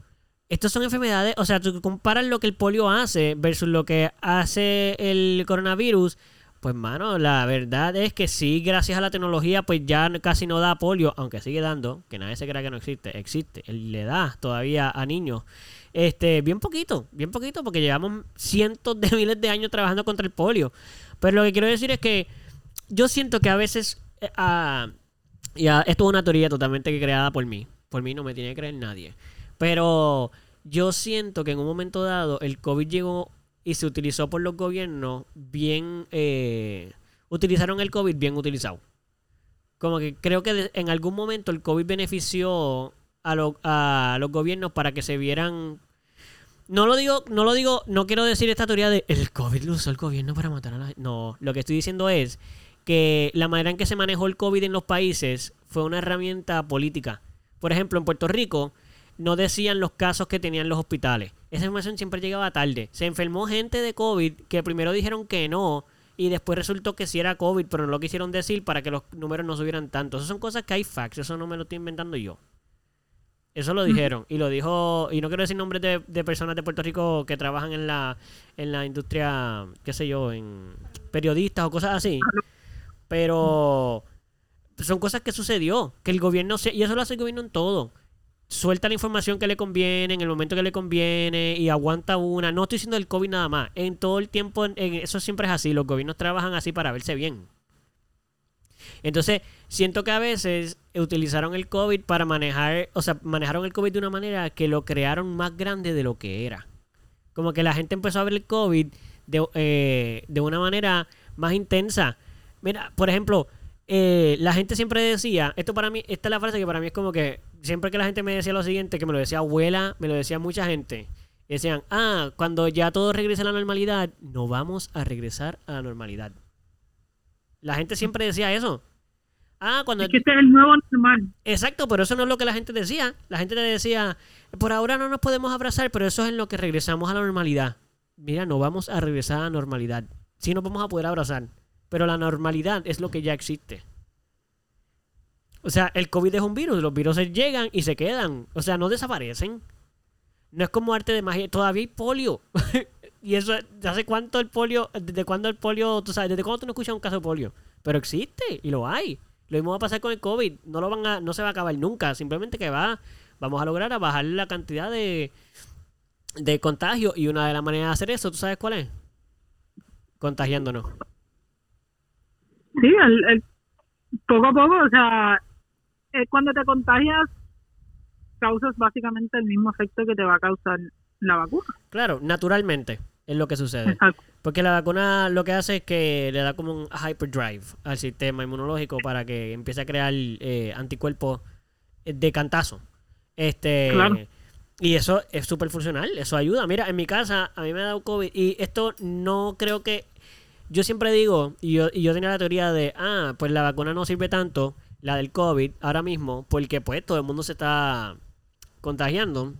[SPEAKER 1] Estas son enfermedades, o sea, tú comparas lo que el polio hace versus lo que hace el coronavirus, pues mano, la verdad es que sí, gracias a la tecnología, pues ya casi no da polio, aunque sigue dando, que nadie se crea que no existe, existe, él le da todavía a niños. Este, bien poquito, bien poquito, porque llevamos cientos de miles de años trabajando contra el polio. Pero lo que quiero decir es que yo siento que a veces, eh, ah, y esto es una teoría totalmente creada por mí, por mí no me tiene que creer nadie, pero yo siento que en un momento dado el COVID llegó y se utilizó por los gobiernos bien, eh, utilizaron el COVID bien utilizado. Como que creo que en algún momento el COVID benefició a, a los gobiernos para que se vieran no lo digo, no lo digo, no quiero decir esta teoría de el COVID lo usó el gobierno para matar a la gente. No, lo que estoy diciendo es que la manera en que se manejó el COVID en los países fue una herramienta política. Por ejemplo, en Puerto Rico no decían los casos que tenían los hospitales. Esa información siempre llegaba tarde. Se enfermó gente de COVID que primero dijeron que no y después resultó que sí era COVID, pero no lo quisieron decir para que los números no subieran tanto. Esas son cosas que hay facts, eso no me lo estoy inventando yo. Eso lo dijeron. Y lo dijo. Y no quiero decir nombres de, de personas de Puerto Rico que trabajan en la, en la industria, qué sé yo, en periodistas o cosas así. Pero son cosas que sucedió. Que el gobierno. Se, y eso lo hace el gobierno en todo. Suelta la información que le conviene, en el momento que le conviene, y aguanta una. No estoy diciendo el COVID nada más. En todo el tiempo, en- eso siempre es así. Los gobiernos trabajan así para verse bien. Entonces, siento que a veces utilizaron el COVID para manejar, o sea, manejaron el COVID de una manera que lo crearon más grande de lo que era. Como que la gente empezó a ver el COVID de, eh, de una manera más intensa. Mira, por ejemplo, eh, la gente siempre decía, esto para mí, esta es la frase que para mí es como que siempre que la gente me decía lo siguiente, que me lo decía abuela, me lo decía mucha gente, decían, ah, cuando ya todo regrese a la normalidad, no vamos a regresar a la normalidad. La gente siempre decía eso. Ah, cuando...
[SPEAKER 2] Es que este es el nuevo normal.
[SPEAKER 1] Exacto, pero eso no es lo que la gente decía. La gente le decía, por ahora no nos podemos abrazar, pero eso es en lo que regresamos a la normalidad. Mira, no vamos a regresar a la normalidad. Sí nos vamos a poder abrazar, pero la normalidad es lo que ya existe. O sea, el COVID es un virus, los virus llegan y se quedan. O sea, no desaparecen. No es como arte de magia, todavía hay polio. y eso, ¿hace cuánto el polio? ¿Desde cuándo el polio? Tú sabes, ¿desde cuándo tú no escuchas un caso de polio? Pero existe y lo hay. Lo mismo va a pasar con el COVID. No lo van a, no se va a acabar nunca. Simplemente que va, vamos a lograr a bajar la cantidad de, de contagio. Y una de las maneras de hacer eso, ¿tú sabes cuál es? Contagiándonos.
[SPEAKER 2] Sí, el, poco a poco, o sea, eh, cuando te contagias, causas básicamente el mismo efecto que te va a causar la vacuna.
[SPEAKER 1] Claro, naturalmente es lo que sucede. Porque la vacuna lo que hace es que le da como un hyperdrive al sistema inmunológico para que empiece a crear eh, anticuerpos de cantazo. Este, Y eso es súper funcional, eso ayuda. Mira, en mi casa a mí me ha dado COVID y esto no creo que... Yo siempre digo, y yo, y yo tenía la teoría de, ah, pues la vacuna no sirve tanto, la del COVID, ahora mismo, porque pues todo el mundo se está contagiando.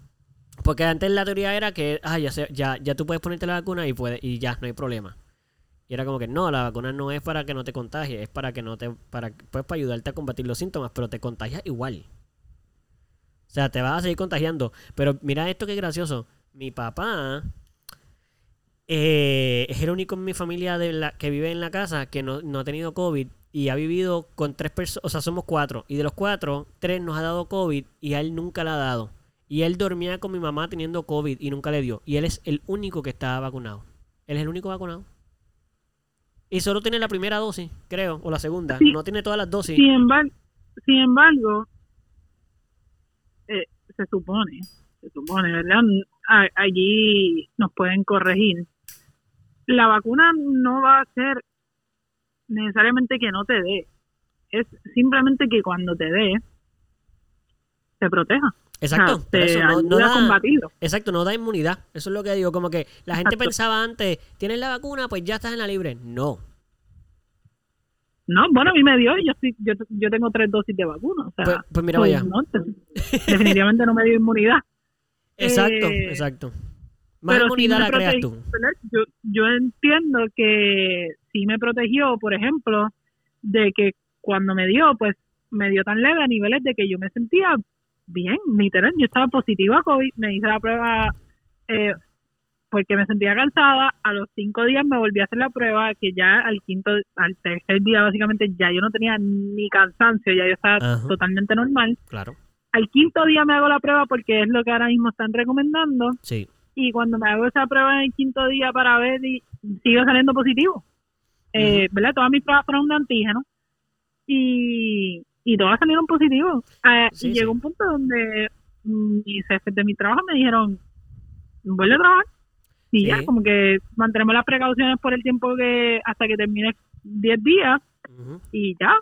[SPEAKER 1] Porque antes la teoría era que, ah, ya, ya, ya tú puedes ponerte la vacuna y, puedes, y ya, no hay problema. Y era como que no, la vacuna no es para que no te contagies, es para que no te, para, pues para ayudarte a combatir los síntomas, pero te contagias igual. O sea, te vas a seguir contagiando. Pero mira esto que gracioso. Mi papá eh, es el único en mi familia de la, que vive en la casa que no, no ha tenido COVID y ha vivido con tres personas, o sea, somos cuatro. Y de los cuatro, tres nos ha dado COVID y a él nunca le ha dado. Y él dormía con mi mamá teniendo COVID y nunca le dio. Y él es el único que está vacunado. Él es el único vacunado. Y solo tiene la primera dosis, creo, o la segunda. no tiene todas las dosis.
[SPEAKER 2] Sin embargo, sin embargo eh, se supone, se supone, ¿verdad? allí nos pueden corregir. La vacuna no va a ser necesariamente que no te dé. Es simplemente que cuando te dé, te proteja.
[SPEAKER 1] Exacto. no, da, Exacto, no da inmunidad. Eso es lo que digo. Como que la gente pensaba antes, tienes la vacuna, pues ya estás en la libre. No.
[SPEAKER 2] No, bueno, a mí me dio, yo, yo, yo tengo tres dosis de vacuna. O sea,
[SPEAKER 1] pues, pues mira, vaya.
[SPEAKER 2] definitivamente no me dio inmunidad.
[SPEAKER 1] Exacto, eh, exacto. Más inmunidad la creas tú.
[SPEAKER 2] Yo, yo entiendo que sí me protegió, por ejemplo, de que cuando me dio, pues me dio tan leve a niveles de que yo me sentía bien, literal, yo estaba positiva a COVID, me hice la prueba eh, porque me sentía cansada, a los cinco días me volví a hacer la prueba, que ya al quinto, al tercer día básicamente ya yo no tenía ni cansancio, ya yo estaba totalmente normal.
[SPEAKER 1] Claro.
[SPEAKER 2] Al quinto día me hago la prueba porque es lo que ahora mismo están recomendando.
[SPEAKER 1] Sí.
[SPEAKER 2] Y cuando me hago esa prueba en el quinto día para ver, y sigo saliendo positivo. Eh, ¿Verdad? Todas mis pruebas fueron de antígeno. Y, y todas salieron positivos. Eh, y llegó un punto donde mis jefes de mi trabajo me dijeron, vuelve a trabajar. Y ya, como que mantenemos las precauciones por el tiempo que hasta que termine 10 días. Y ya.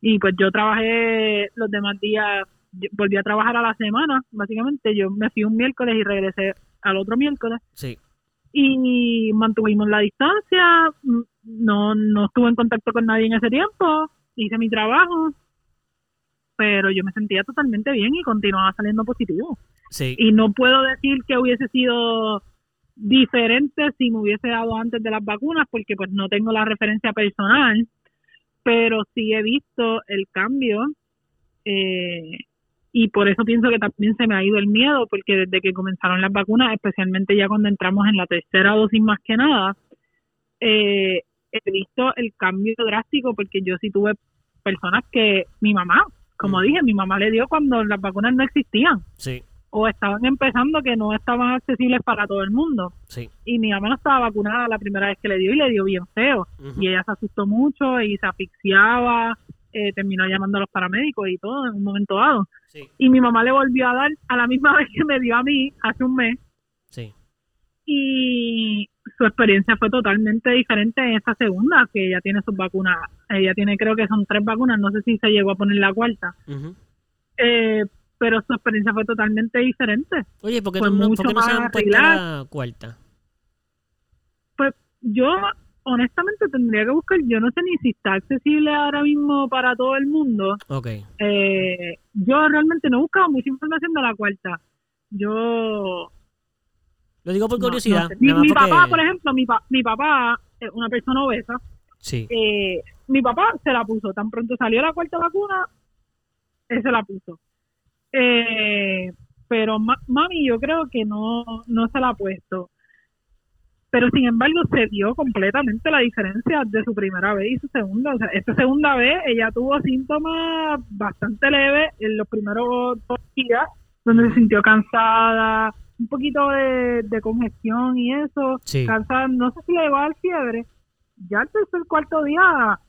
[SPEAKER 2] Y pues yo trabajé los demás días, volví a trabajar a la semana, básicamente. Yo me fui un miércoles y regresé al otro miércoles.
[SPEAKER 1] Sí.
[SPEAKER 2] Y mantuvimos la distancia, no, no estuve en contacto con nadie en ese tiempo, hice mi trabajo pero yo me sentía totalmente bien y continuaba saliendo positivo.
[SPEAKER 1] Sí.
[SPEAKER 2] Y no puedo decir que hubiese sido diferente si me hubiese dado antes de las vacunas, porque pues no tengo la referencia personal, pero sí he visto el cambio eh, y por eso pienso que también se me ha ido el miedo, porque desde que comenzaron las vacunas, especialmente ya cuando entramos en la tercera dosis más que nada, eh, he visto el cambio drástico, porque yo sí tuve personas que mi mamá como dije, mi mamá le dio cuando las vacunas no existían.
[SPEAKER 1] Sí.
[SPEAKER 2] O estaban empezando que no estaban accesibles para todo el mundo.
[SPEAKER 1] Sí.
[SPEAKER 2] Y mi mamá no estaba vacunada la primera vez que le dio y le dio bien feo. Y ella se asustó mucho y se asfixiaba, eh, terminó llamando a los paramédicos y todo en un momento dado.
[SPEAKER 1] Sí.
[SPEAKER 2] Y mi mamá le volvió a dar a la misma vez que me dio a mí hace un mes.
[SPEAKER 1] Sí.
[SPEAKER 2] Y su experiencia fue totalmente diferente en esta segunda, que ella tiene sus vacunas. Ella tiene, creo que son tres vacunas, no sé si se llegó a poner la cuarta. eh, pero su experiencia fue totalmente diferente.
[SPEAKER 1] Oye, ¿por qué, no, ¿por qué no se han puesto la cuarta?
[SPEAKER 2] Pues yo honestamente tendría que buscar, yo no sé ni si está accesible ahora mismo para todo el mundo.
[SPEAKER 1] Ok.
[SPEAKER 2] Eh, yo realmente no he buscado mucha información de la cuarta. Yo...
[SPEAKER 1] Lo digo por curiosidad.
[SPEAKER 2] Mi, mi papá, por ejemplo, mi, mi papá es una persona obesa.
[SPEAKER 1] Sí.
[SPEAKER 2] Eh, mi papá se la puso. Tan pronto salió la cuarta vacuna, él se la puso. Eh, pero mami, yo creo que no, no se la ha puesto pero sin embargo se vio completamente la diferencia de su primera vez y su segunda. O sea, esta segunda vez ella tuvo síntomas bastante leves en los primeros dos días, donde se sintió cansada, un poquito de, congestión y eso, cansada, no sé si le llegó a dar fiebre. Ya el tercer cuarto día,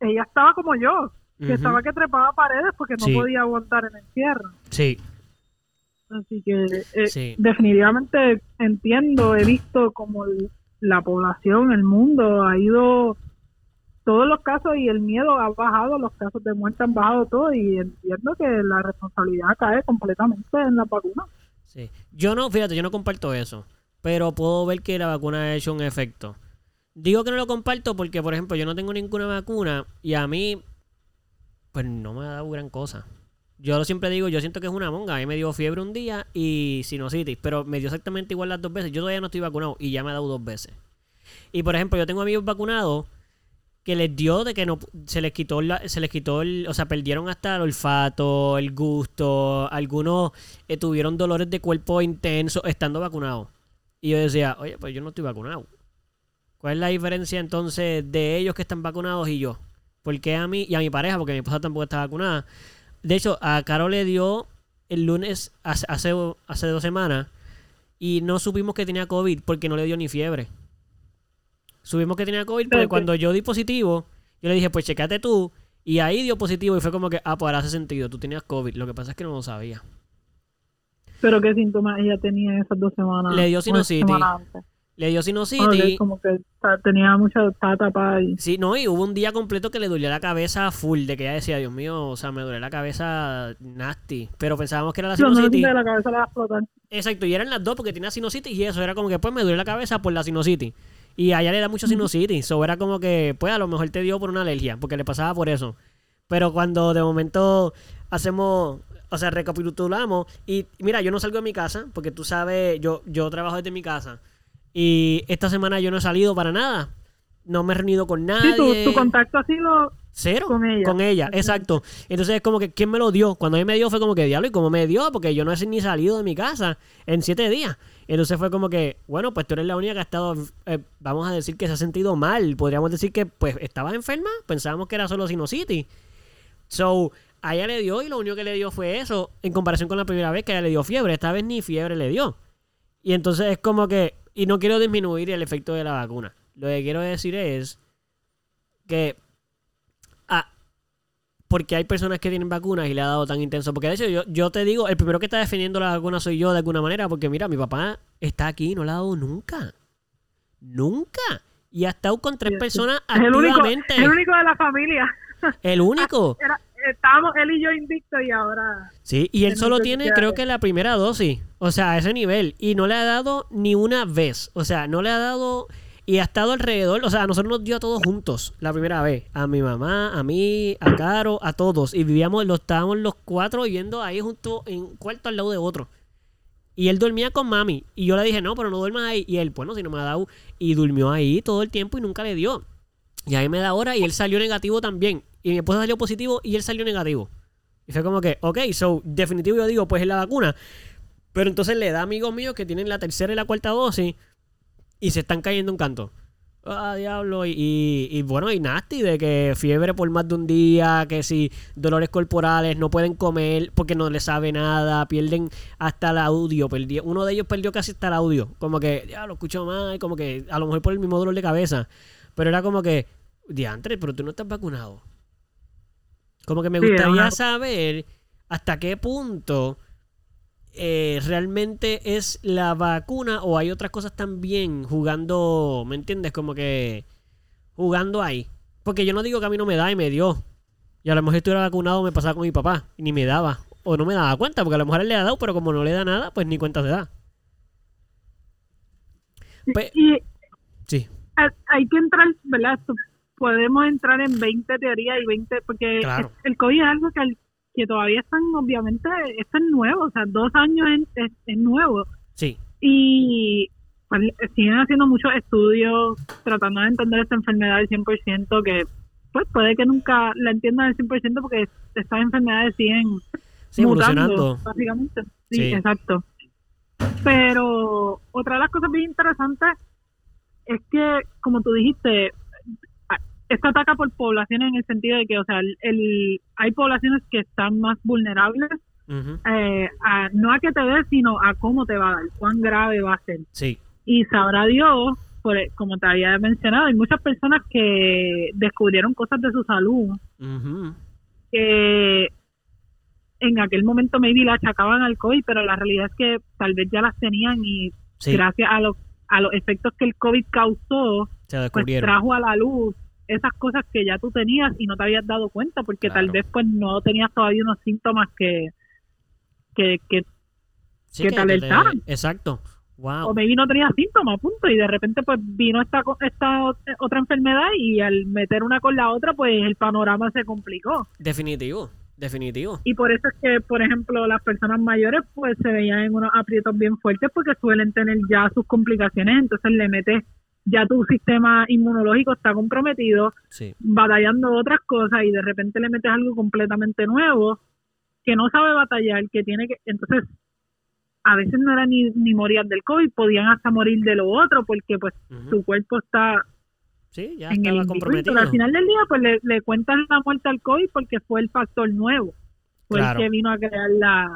[SPEAKER 2] ella estaba como yo, que estaba que trepaba paredes porque no podía aguantar en el encierro.
[SPEAKER 1] Sí,
[SPEAKER 2] Así que eh, definitivamente entiendo, he visto como la población, el mundo ha ido, todos los casos y el miedo ha bajado, los casos de muerte han bajado todo y entiendo que la responsabilidad cae completamente en la vacuna.
[SPEAKER 1] Sí, yo no, fíjate, yo no comparto eso, pero puedo ver que la vacuna ha hecho un efecto. Digo que no lo comparto porque, por ejemplo, yo no tengo ninguna vacuna y a mí, pues no me ha dado gran cosa. Yo siempre digo, yo siento que es una monga. A mí me dio fiebre un día y sinusitis, pero me dio exactamente igual las dos veces. Yo todavía no estoy vacunado y ya me ha dado dos veces. Y por ejemplo, yo tengo amigos vacunados que les dio de que no se les quitó se les quitó el, o sea, perdieron hasta el olfato, el gusto, algunos eh, tuvieron dolores de cuerpo intensos estando vacunados. Y yo decía, "Oye, pues yo no estoy vacunado." ¿Cuál es la diferencia entonces de ellos que están vacunados y yo? Porque a mí y a mi pareja, porque mi esposa tampoco está vacunada, de hecho, a Caro le dio el lunes hace, hace dos semanas y no supimos que tenía COVID porque no le dio ni fiebre. Supimos que tenía COVID porque cuando yo di positivo, yo le dije, pues checate tú. Y ahí dio positivo y fue como que, ah, pues ahora hace sentido, tú tenías COVID. Lo que pasa es que no lo sabía.
[SPEAKER 2] ¿Pero qué síntomas ella tenía esas dos semanas?
[SPEAKER 1] Le dio sinusitis. Le dio sinusitis.
[SPEAKER 2] como que tenía mucha, estaba tapada
[SPEAKER 1] Sí, no, y hubo un día completo que le dolía la cabeza full, de que ella decía, Dios mío, o sea, me duele la cabeza nasty. Pero pensábamos que era la sinusitis.
[SPEAKER 2] la cabeza la
[SPEAKER 1] Exacto, y eran las dos porque tenía sinusitis y eso, era como que pues me duele la cabeza por la sinusitis. Y a ella le da mucho sinusitis, o era como que, pues a lo mejor te dio por una alergia, porque le pasaba por eso. Pero cuando de momento hacemos, o sea, recapitulamos, y mira, yo no salgo de mi casa, porque tú sabes, yo, yo trabajo desde mi casa. Y esta semana yo no he salido para nada. No me he reunido con nadie.
[SPEAKER 2] Sí, tu, contacto ha sido
[SPEAKER 1] Cero. Con ella. Con ella, exacto. Entonces es como que, ¿quién me lo dio? Cuando a mí me dio fue como que, diablo, ¿y cómo me dio? Porque yo no he ni salido de mi casa en siete días. Entonces fue como que, bueno, pues tú eres la única que ha estado, eh, vamos a decir que se ha sentido mal. Podríamos decir que, pues, estaba enferma. Pensábamos que era solo sinusitis. So, a ella le dio y lo único que le dio fue eso, en comparación con la primera vez que a ella le dio fiebre. Esta vez ni fiebre le dio. Y entonces es como que, y no quiero disminuir el efecto de la vacuna. Lo que quiero decir es que. Ah, porque hay personas que tienen vacunas y le ha dado tan intenso. Porque de hecho, yo, yo te digo, el primero que está defendiendo la vacuna soy yo de alguna manera. Porque mira, mi papá está aquí y no la ha dado nunca. Nunca. Y ha estado con tres personas activamente.
[SPEAKER 2] El único, de la familia.
[SPEAKER 1] El único.
[SPEAKER 2] estábamos él y yo invictos y ahora.
[SPEAKER 1] Sí, y él solo tiene, creo que la primera dosis. O sea, a ese nivel. Y no le ha dado ni una vez. O sea, no le ha dado. Y ha estado alrededor. O sea, a nosotros nos dio a todos juntos la primera vez. A mi mamá, a mí, a Caro, a todos. Y vivíamos, lo estábamos los cuatro viviendo ahí junto en un cuarto al lado de otro. Y él dormía con mami. Y yo le dije, no, pero no duermas ahí. Y él, bueno, si no me ha dado. Y durmió ahí todo el tiempo y nunca le dio. Y ahí me da hora y él salió negativo también. Y mi esposa salió positivo y él salió negativo. Y fue como que, ok, so, definitivo yo digo, pues es la vacuna. Pero entonces le da amigos míos que tienen la tercera y la cuarta dosis y se están cayendo un canto. Ah, diablo. Y, y, bueno, y nasty de que fiebre por más de un día, que si dolores corporales, no pueden comer porque no les sabe nada, pierden hasta el audio. uno de ellos perdió casi hasta el audio. Como que, ya lo escucho mal, como que a lo mejor por el mismo dolor de cabeza. Pero era como que, diantre, pero tú no estás vacunado. Como que me gustaría saber hasta qué punto eh, realmente es la vacuna o hay otras cosas también jugando, ¿me entiendes? Como que jugando ahí. Porque yo no digo que a mí no me da y me dio. Y a lo mejor si estuviera vacunado me pasaba con mi papá y ni me daba. O no me daba cuenta, porque a lo mejor él le ha dado, pero como no le da nada, pues ni cuenta se da.
[SPEAKER 2] Y
[SPEAKER 1] sí,
[SPEAKER 2] ha- hay que entrar, ¿verdad? Podemos entrar en 20 teorías y 20, porque
[SPEAKER 1] Claro.
[SPEAKER 2] el COVID es algo que, al- que todavía están, obviamente, esto es nuevo, o sea, dos años es, es- es nuevo.
[SPEAKER 1] sí,
[SPEAKER 2] Y pues, siguen haciendo muchos estudios tratando de entender esta enfermedad al 100%, que pues puede que nunca la entiendan al 100% porque estas enfermedades siguen
[SPEAKER 1] sí,
[SPEAKER 2] mutando,
[SPEAKER 1] evolucionando.
[SPEAKER 2] básicamente. Sí,
[SPEAKER 1] Sí.
[SPEAKER 2] exacto. Pero otra de las cosas bien interesantes es que, como tú dijiste, esto ataca por poblaciones en el sentido de que, o sea, el, el- hay poblaciones que están más vulnerables, eh, a, no a que te dé, sino a cómo te va a dar, cuán grave va a ser.
[SPEAKER 1] Sí,
[SPEAKER 2] Y sabrá Dios, por, como te había mencionado, hay muchas personas que descubrieron cosas de su salud que en aquel momento maybe la achacaban al COVID, pero la realidad es que tal vez ya las tenían y
[SPEAKER 1] sí,
[SPEAKER 2] gracias a los, a los efectos que el COVID causó,
[SPEAKER 1] se
[SPEAKER 2] pues trajo a la luz esas cosas que ya tú tenías y no te habías dado cuenta porque tal vez pues no tenías todavía unos síntomas que que, que
[SPEAKER 1] Sí,
[SPEAKER 2] que
[SPEAKER 1] que
[SPEAKER 2] te
[SPEAKER 1] te-
[SPEAKER 2] alertaran.
[SPEAKER 1] Exacto.
[SPEAKER 2] o
[SPEAKER 1] Wow.
[SPEAKER 2] maybe no tenías síntomas, punto, y de repente pues vino esta esta ot- otra enfermedad y al meter una con la otra pues el panorama se complicó.
[SPEAKER 1] Definitivo, definitivo.
[SPEAKER 2] Y por eso es que, por ejemplo, las personas mayores pues se veían en unos aprietos bien fuertes porque suelen tener ya sus complicaciones, entonces le metes, ya tu sistema inmunológico está comprometido,
[SPEAKER 1] Sí,
[SPEAKER 2] batallando otras cosas y de repente le metes algo completamente nuevo que no sabe batallar, que tiene que, entonces a veces no era ni, ni morían del COVID, podían hasta morir de lo otro porque pues
[SPEAKER 1] ujú.
[SPEAKER 2] su cuerpo está
[SPEAKER 1] sí ya
[SPEAKER 2] en el
[SPEAKER 1] estaba comprometido.
[SPEAKER 2] pero al final del día pues le, le cuentan la muerte al COVID porque fue el factor nuevo, fue
[SPEAKER 1] Claro.
[SPEAKER 2] el que vino a crear la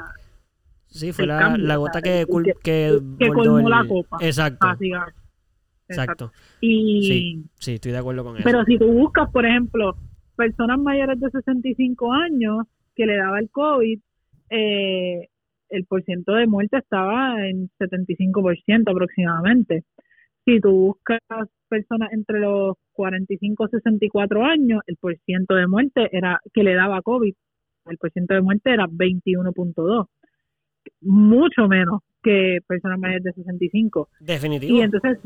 [SPEAKER 1] Sí, fue la,
[SPEAKER 2] cambio,
[SPEAKER 1] la gota que,
[SPEAKER 2] que-
[SPEAKER 1] que,
[SPEAKER 2] que colmó la
[SPEAKER 1] el-
[SPEAKER 2] copa.
[SPEAKER 1] Exacto. Exacto.
[SPEAKER 2] Y
[SPEAKER 1] Sí, sí, estoy de acuerdo con eso.
[SPEAKER 2] Pero si tú buscas, por ejemplo, personas mayores de 65 años que le daba el COVID, eh, el porciento de muerte estaba en 75% aproximadamente. Si tú buscas personas entre los 45 y 64 años, el porciento de muerte era que le daba COVID, el porciento de muerte era 21.2, mucho menos que personas mayores de 65.
[SPEAKER 1] Definitivo.
[SPEAKER 2] Y entonces,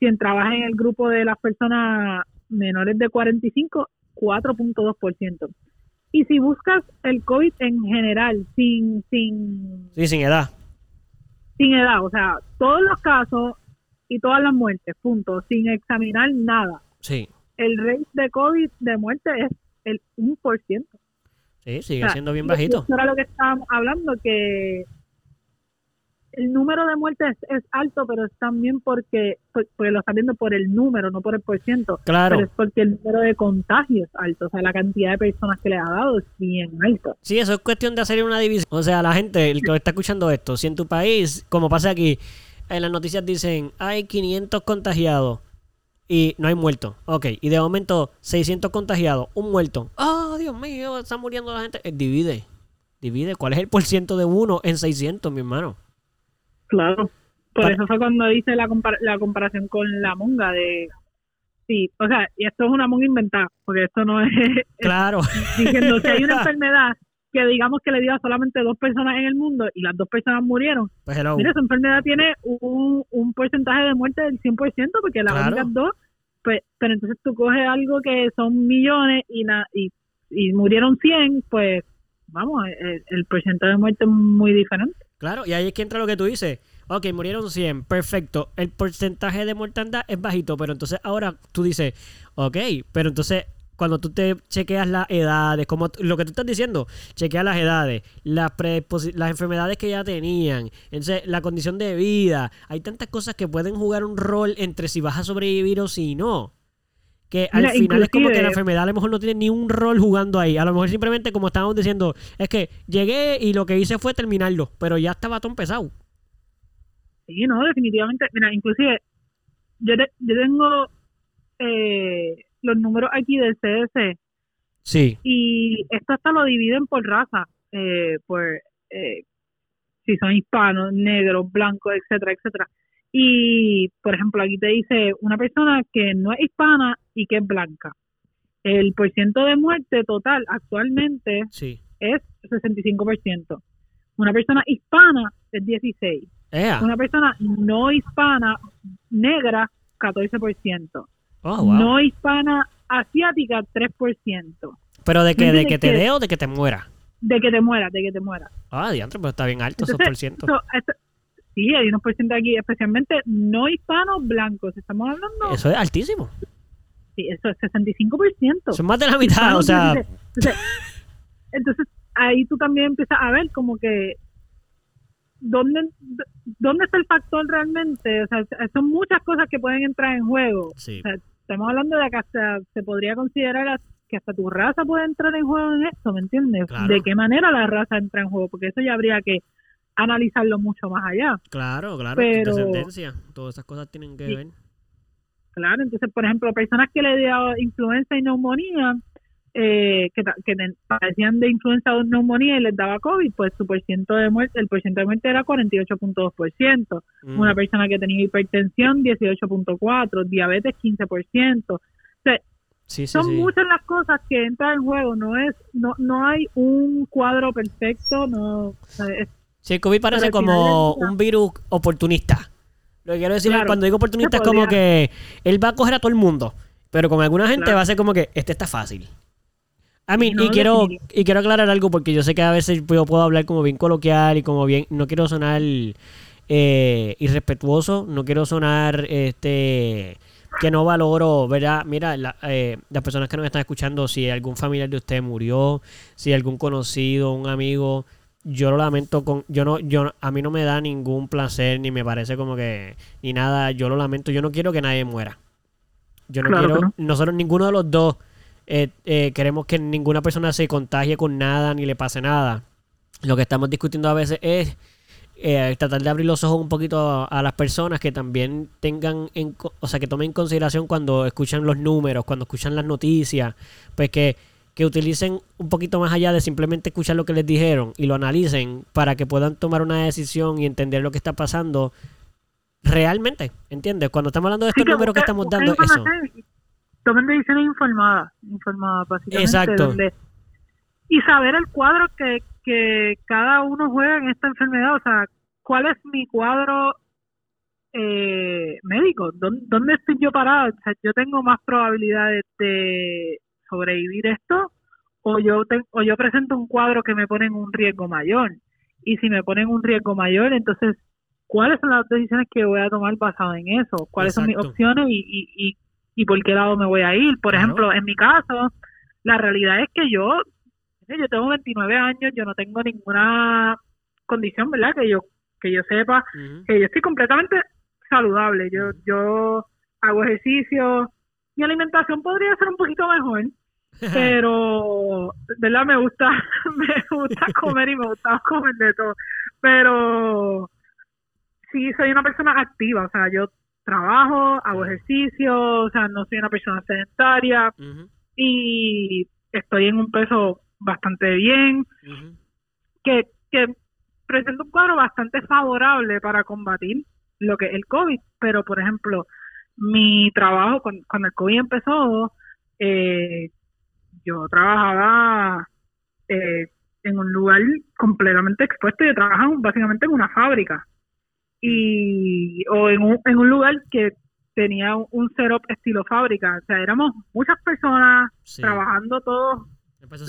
[SPEAKER 2] si, en- si entrabas en el grupo de las personas menores de 45, 4.2%. Y si buscas el COVID en general, sin, sin,
[SPEAKER 1] Sí, sin edad.
[SPEAKER 2] sin edad, o sea, todos los casos y todas las muertes, punto, sin examinar nada,
[SPEAKER 1] Sí,
[SPEAKER 2] el rate de COVID de muerte es el 1%.
[SPEAKER 1] sí, sigue
[SPEAKER 2] O sea,
[SPEAKER 1] siendo bien bajito.
[SPEAKER 2] Eso era lo que estábamos hablando, que el número de muertes es alto, pero es también porque, por- porque lo están viendo por el número, no por el porciento.
[SPEAKER 1] Claro.
[SPEAKER 2] Pero es porque el número de contagios es alto, o sea, la cantidad de personas que le ha dado es bien alta.
[SPEAKER 1] Sí, eso es cuestión de hacer una división. O sea, la gente, el que está escuchando esto, si en tu país, como pasa aquí, en las noticias dicen, hay 500 contagiados y no hay muertos. Ok, y de momento 600 contagiados, un muerto. Oh, Dios mío, está muriendo la gente. Eh, divide, divide. ¿Cuál es el porciento de uno en 600, mi hermano?
[SPEAKER 2] Claro. Por
[SPEAKER 1] Para-
[SPEAKER 2] eso fue cuando hice la, compar- la comparación con la monga de... Sí, o sea, y esto es una monga inventada, porque esto no es... es
[SPEAKER 1] Claro.
[SPEAKER 2] diciendo si hay una enfermedad que digamos que le dio a solamente dos personas en el mundo y las dos personas murieron,
[SPEAKER 1] Pues.
[SPEAKER 2] Mira, esa enfermedad tiene un, un porcentaje de muerte del 100% porque las
[SPEAKER 1] Claro.
[SPEAKER 2] únicas dos, pues, pero entonces tú coges algo que son millones y, na- y, y murieron 100, pues vamos, el, el porcentaje de muerte es muy diferente.
[SPEAKER 1] Claro, y ahí es que entra lo que tú dices. Ok, murieron 100, perfecto. El porcentaje de mortandad es bajito, pero entonces ahora tú dices, ok, pero entonces cuando tú te chequeas las edades, como lo que tú estás diciendo, chequeas las edades, las, las enfermedades que ya tenían, entonces la condición de vida, hay tantas cosas que pueden jugar un rol entre si vas a sobrevivir o si no. Que al final es como que la enfermedad a lo mejor no tiene ni un rol jugando ahí. A lo mejor simplemente, como estábamos diciendo, es que llegué y lo que hice fue terminarlo, pero ya estaba todo empezado.
[SPEAKER 2] Sí, no, definitivamente. Mira, inclusive yo, te- yo tengo eh, los números aquí del CDC
[SPEAKER 1] Sí.
[SPEAKER 2] y esto hasta lo dividen por raza, eh, por eh, si son hispanos, negros, blancos, etcétera, etcétera. Y, por ejemplo, aquí te dice una persona que no es hispana y que es blanca. El porciento de muerte total actualmente
[SPEAKER 1] Sí.
[SPEAKER 2] es 65%. Una persona hispana es 16%.
[SPEAKER 1] Ea.
[SPEAKER 2] Una persona no hispana negra, 14%.
[SPEAKER 1] Oh, wow.
[SPEAKER 2] No hispana asiática, 3%.
[SPEAKER 1] Pero de que,
[SPEAKER 2] ¿Me
[SPEAKER 1] de que te dé o de que te muera.
[SPEAKER 2] De que te mueras, de que te mueras.
[SPEAKER 1] Ah, diantre, pero está bien alto esos
[SPEAKER 2] Entonces,
[SPEAKER 1] por ciento.
[SPEAKER 2] so, esto- sí, hay unos por ciento aquí, especialmente no hispanos blancos. Estamos hablando,
[SPEAKER 1] Eso es altísimo.
[SPEAKER 2] Sí, eso es 65%.
[SPEAKER 1] Son más de la mitad, o sea,
[SPEAKER 2] 16. Entonces, entonces, ahí tú también empiezas a ver como que dónde, dónde está el factor realmente. O sea, son muchas cosas que pueden entrar en juego.
[SPEAKER 1] sí.
[SPEAKER 2] O sea, estamos hablando de que hasta se podría considerar que hasta tu raza puede entrar en juego en esto, ¿me entiendes?
[SPEAKER 1] Claro.
[SPEAKER 2] ¿De qué manera la raza entra en juego? Porque eso ya habría que analizarlo mucho más allá.
[SPEAKER 1] Claro, claro.
[SPEAKER 2] Pero-
[SPEAKER 1] Descendencia. Todas esas cosas tienen que
[SPEAKER 2] Sí.
[SPEAKER 1] ver.
[SPEAKER 2] Claro, entonces, por ejemplo, personas que le dio influenza y neumonía, eh, que, que padecían de influenza o neumonía y les daba COVID, pues su porciento de muerte, el porciento de muerte era 48.2%.
[SPEAKER 1] Mm.
[SPEAKER 2] Una persona que tenía hipertensión, 18.4%, diabetes, 15%. O sea,
[SPEAKER 1] Sí, sí,
[SPEAKER 2] son
[SPEAKER 1] sí.
[SPEAKER 2] muchas las cosas que entran en juego, no es no no hay un cuadro perfecto, no o sea, es-
[SPEAKER 1] Sí, el COVID parece como un virus oportunista. Lo que quiero decir es, cuando digo oportunista es como que él va a coger a todo el mundo. Pero con alguna gente
[SPEAKER 2] Claro.
[SPEAKER 1] va a ser como que este está fácil. A mí,
[SPEAKER 2] No,
[SPEAKER 1] y quiero y quiero aclarar algo porque yo sé que a veces yo puedo hablar como bien coloquial y como bien, no quiero sonar eh, irrespetuoso, no quiero sonar este que no valoro, ¿verdad? Mira, la- eh, las personas que nos están escuchando, si algún familiar de usted murió, si algún conocido, un amigo, yo lo lamento con, yo no, yo a mí no me da ningún placer ni me parece como que ni nada, yo lo lamento, yo no quiero que nadie muera. Yo no
[SPEAKER 2] Claro
[SPEAKER 1] quiero,
[SPEAKER 2] no.
[SPEAKER 1] nosotros ninguno de los dos eh, eh, queremos que ninguna persona se contagie con nada ni le pase nada. Lo que estamos discutiendo a veces es eh, tratar de abrir los ojos un poquito a, a las personas que también tengan, en, o sea, que tomen en consideración cuando escuchan los números, cuando escuchan las noticias, pues que, que utilicen un poquito más allá de simplemente escuchar lo que les dijeron y lo analicen para que puedan tomar una decisión y entender lo que está pasando realmente, ¿entiendes? Cuando estamos hablando de
[SPEAKER 2] sí
[SPEAKER 1] estos números que estamos dando, eso.
[SPEAKER 2] Tomen decisiones informadas, informadas básicamente.
[SPEAKER 1] Exacto.
[SPEAKER 2] donde- y saber el cuadro que, que cada uno juega en esta enfermedad, o sea, ¿cuál es mi cuadro eh, médico? ¿Dónde, ¿Dónde estoy yo parado? O sea, yo tengo más probabilidades de sobrevivir esto o yo te- o yo presento un cuadro que me pone en un riesgo mayor. Y si me ponen un riesgo mayor, entonces, ¿cuáles son las decisiones que voy a tomar basado en eso? ¿Cuáles son mis opciones y, y, y, y por qué lado me voy a ir? Por
[SPEAKER 1] Claro.
[SPEAKER 2] ejemplo, en mi caso, la realidad es que yo, yo tengo 29 años, yo no tengo ninguna condición, ¿verdad? Que yo que yo sepa que yo estoy completamente saludable. Yo yo hago ejercicio, mi alimentación podría ser un poquito mejor, pero verdad me gusta me gusta comer y me gusta comer de todo. Pero sí soy una persona activa. O sea yo trabajo hago ejercicio o sea no soy una persona sedentaria. Y estoy en un peso bastante bien que, que presenta un cuadro bastante favorable para combatir lo que es el COVID. Pero, por ejemplo, mi trabajo, con- cuando el COVID empezó, eh, yo trabajaba eh, en un lugar completamente expuesto. Yo trabajaba básicamente en una fábrica y o en un, en un lugar que tenía un, un setup estilo fábrica. O sea, éramos muchas personas
[SPEAKER 1] Sí.
[SPEAKER 2] trabajando todos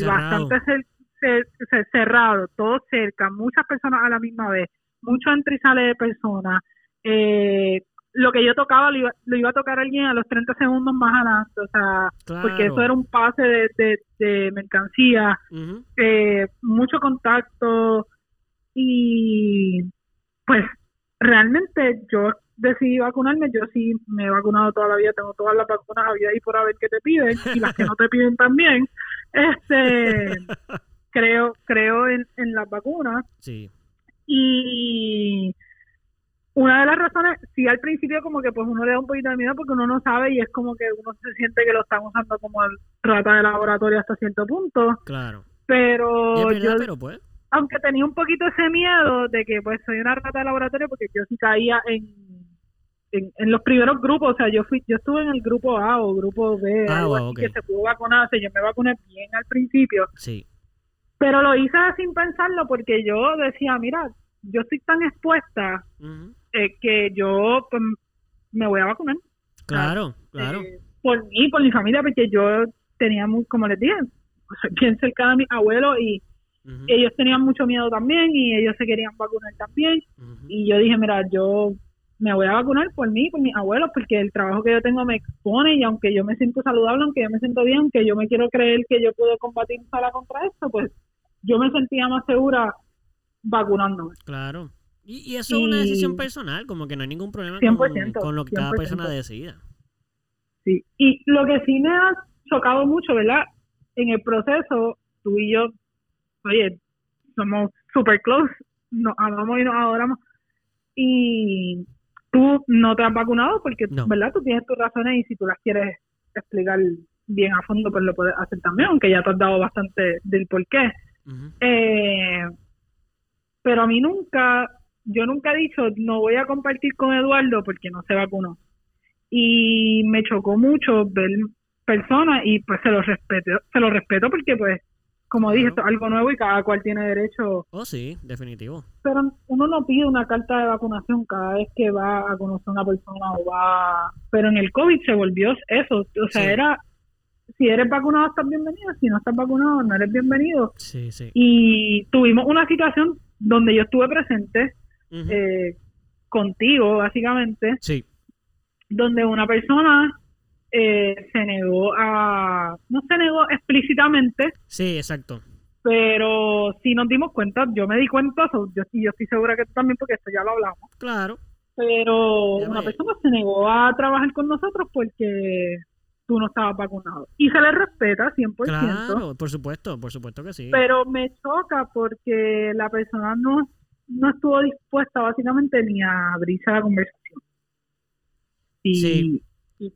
[SPEAKER 2] bastante cer- cer- cer- cerrado, todo cerca, muchas personas a la misma vez, mucho entre y sale de personas. Eh, lo que yo tocaba lo iba, lo iba a tocar alguien a los 30 segundos más adelante, o sea, porque eso era un pase de, de, de mercancía, eh, mucho contacto y pues realmente yo decidí vacunarme, yo sí me he vacunado toda la vida, tengo todas las vacunas a vida y por haber que te piden y las que no te piden también. Este creo creo en, en las vacunas
[SPEAKER 1] Sí.
[SPEAKER 2] y una de las razones, sí al principio como que pues uno le da un poquito de miedo porque uno no sabe y es como que uno se siente que lo están usando como el rata de laboratorio hasta cierto punto,
[SPEAKER 1] Claro.
[SPEAKER 2] Pero
[SPEAKER 1] verdad,
[SPEAKER 2] yo
[SPEAKER 1] pero pues.
[SPEAKER 2] aunque tenía un poquito ese miedo de que pues soy una rata de laboratorio porque yo sí caía en, en, los primeros grupos, o sea, yo fui yo estuve en el grupo A o grupo B,
[SPEAKER 1] Ah,
[SPEAKER 2] algo
[SPEAKER 1] wow,
[SPEAKER 2] así
[SPEAKER 1] ok.
[SPEAKER 2] que se pudo vacunar, o sea, yo me vacuné bien al principio,
[SPEAKER 1] Sí.
[SPEAKER 2] pero lo hice sin pensarlo porque yo decía, mira, yo estoy tan expuesta
[SPEAKER 1] Ujú.
[SPEAKER 2] Eh, que yo pues, me voy a vacunar.
[SPEAKER 1] Claro, claro.
[SPEAKER 2] Eh, por mí, por mi familia, porque yo tenía, muy, como les dije, bien cercana a mis abuelos y ellos tenían mucho miedo también y ellos se querían vacunar también. Y yo dije, mira, yo me voy a vacunar por mí, por mis abuelos, porque el trabajo que yo tengo me expone y aunque yo me siento saludable, aunque yo me siento bien, aunque yo me quiero creer que yo puedo combatir sola contra esto, pues yo me sentía más segura vacunándome.
[SPEAKER 1] Claro. Y, y eso es una decisión personal, como que no hay ningún problema
[SPEAKER 2] 100%,
[SPEAKER 1] con, con lo que cada
[SPEAKER 2] 100%.
[SPEAKER 1] persona decida.
[SPEAKER 2] Sí. Y lo que sí me ha chocado mucho, ¿verdad? En el proceso, tú y yo, oye, somos super close, nos amamos y nos adoramos. Y tú no te has vacunado porque,
[SPEAKER 1] No.
[SPEAKER 2] ¿verdad? Tú tienes tus razones y si tú las quieres explicar bien a fondo, pues lo puedes hacer también, aunque ya te has dado bastante del por qué. Eh, pero a mí nunca, yo nunca he dicho, no voy a compartir con Eduardo porque no se vacunó. Y me chocó mucho ver personas y pues se lo respeto, se lo respeto porque pues, como dije, esto es algo nuevo y cada cual tiene derecho.
[SPEAKER 1] Oh, sí, definitivo.
[SPEAKER 2] Pero uno no pide una carta de vacunación cada vez que va a conocer a una persona o va... Pero en el COVID se volvió eso, o sea,
[SPEAKER 1] Sí.
[SPEAKER 2] era, si eres vacunado estás bienvenido, si no estás vacunado no eres bienvenido
[SPEAKER 1] Sí, sí.
[SPEAKER 2] y tuvimos una situación donde yo estuve presente Eh, contigo, básicamente,
[SPEAKER 1] Sí,
[SPEAKER 2] donde una persona eh, se negó a, no se negó explícitamente,
[SPEAKER 1] sí, exacto.
[SPEAKER 2] pero sí nos dimos cuenta, yo me di cuenta, yo, y yo estoy segura que tú también, porque esto ya lo hablamos,
[SPEAKER 1] Claro.
[SPEAKER 2] pero
[SPEAKER 1] Ya
[SPEAKER 2] una
[SPEAKER 1] me-
[SPEAKER 2] persona se negó a trabajar con nosotros porque tú no estabas vacunado. Y se le respeta 100%.
[SPEAKER 1] Claro, por supuesto, por supuesto que sí.
[SPEAKER 2] pero me choca porque la persona no, no estuvo dispuesta básicamente ni a abrirse a la conversación. Y,
[SPEAKER 1] Sí.
[SPEAKER 2] y,